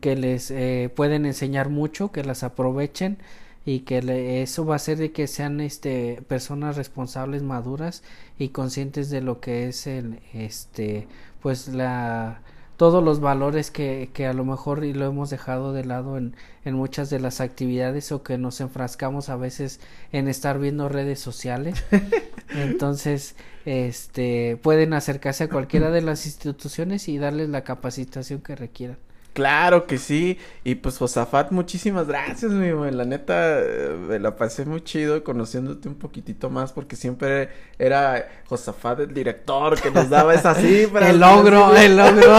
que les eh, pueden enseñar mucho que las aprovechen y que eso va a hacer de que sean este personas responsables maduras y conscientes de lo que es el este pues la todos los valores que, que a lo mejor y lo hemos dejado de lado en, en muchas de las actividades o que nos enfrascamos a veces en estar viendo redes sociales. Entonces, este, pueden acercarse a cualquiera de las instituciones y darles la capacitación que requieran. Claro que sí. Y pues Josafat, muchísimas gracias, mi güey. La neta, eh, me la pasé muy chido conociéndote un poquitito más porque siempre era Josafat el director que nos daba esa cifra. el logro, el logro,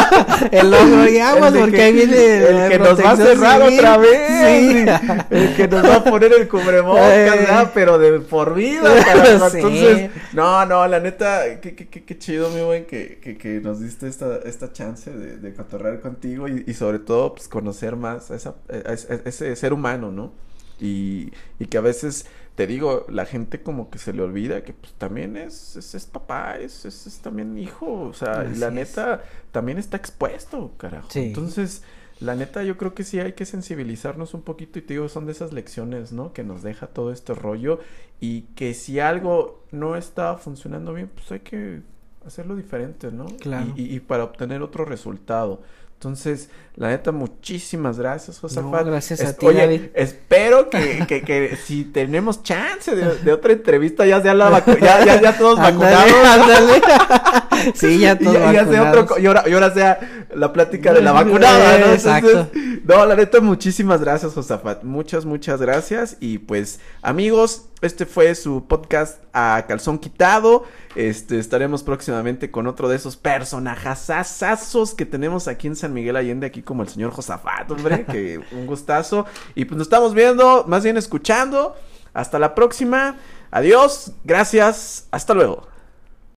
el logro y aguas porque ahí viene el que nos va a cerrar otra vez. Sí. El que nos va a poner el cubrebocas, eh. Pero de por vida, Entonces, no, no, la neta, qué, qué, qué, chido, mi güey, que, que, que, nos diste esta, esta chance de, de cotorrear contigo y, y sobre todo pues conocer más a, esa, ese ser humano, ¿no? Y, y, que a veces, te digo, la gente como que se le olvida que pues también es, es, papá, es, es, también hijo, o sea, la neta también está expuesto, carajo. Entonces, la neta yo creo que sí hay que sensibilizarnos un poquito y te digo, son de esas lecciones, ¿no? Que nos deja todo este rollo y que si algo no está funcionando bien, pues hay que hacerlo diferente, ¿no? Claro. y, y para obtener otro resultado. Entonces, la neta, muchísimas gracias, Josafat. gracias a ti, Oye, espero que, que, que, si tenemos chance de, otra entrevista, ya sea la ya, ya, ya todos vacunados. Ándale. sí, ya todos ya, Sea otro, y, ahora, y ahora sea la plática de la vacunada, ¿no? Exacto. no, la neta, muchísimas gracias, Josafat. Muchas, muchas gracias. Y pues, amigos, este fue su podcast a calzón quitado. Este, estaremos próximamente con otro de esos personajazazazos que tenemos aquí en San Miguel Allende, aquí como el señor Josafat, hombre, que un gustazo. Y pues nos estamos viendo, más bien escuchando. Hasta la próxima. Adiós, gracias, hasta luego.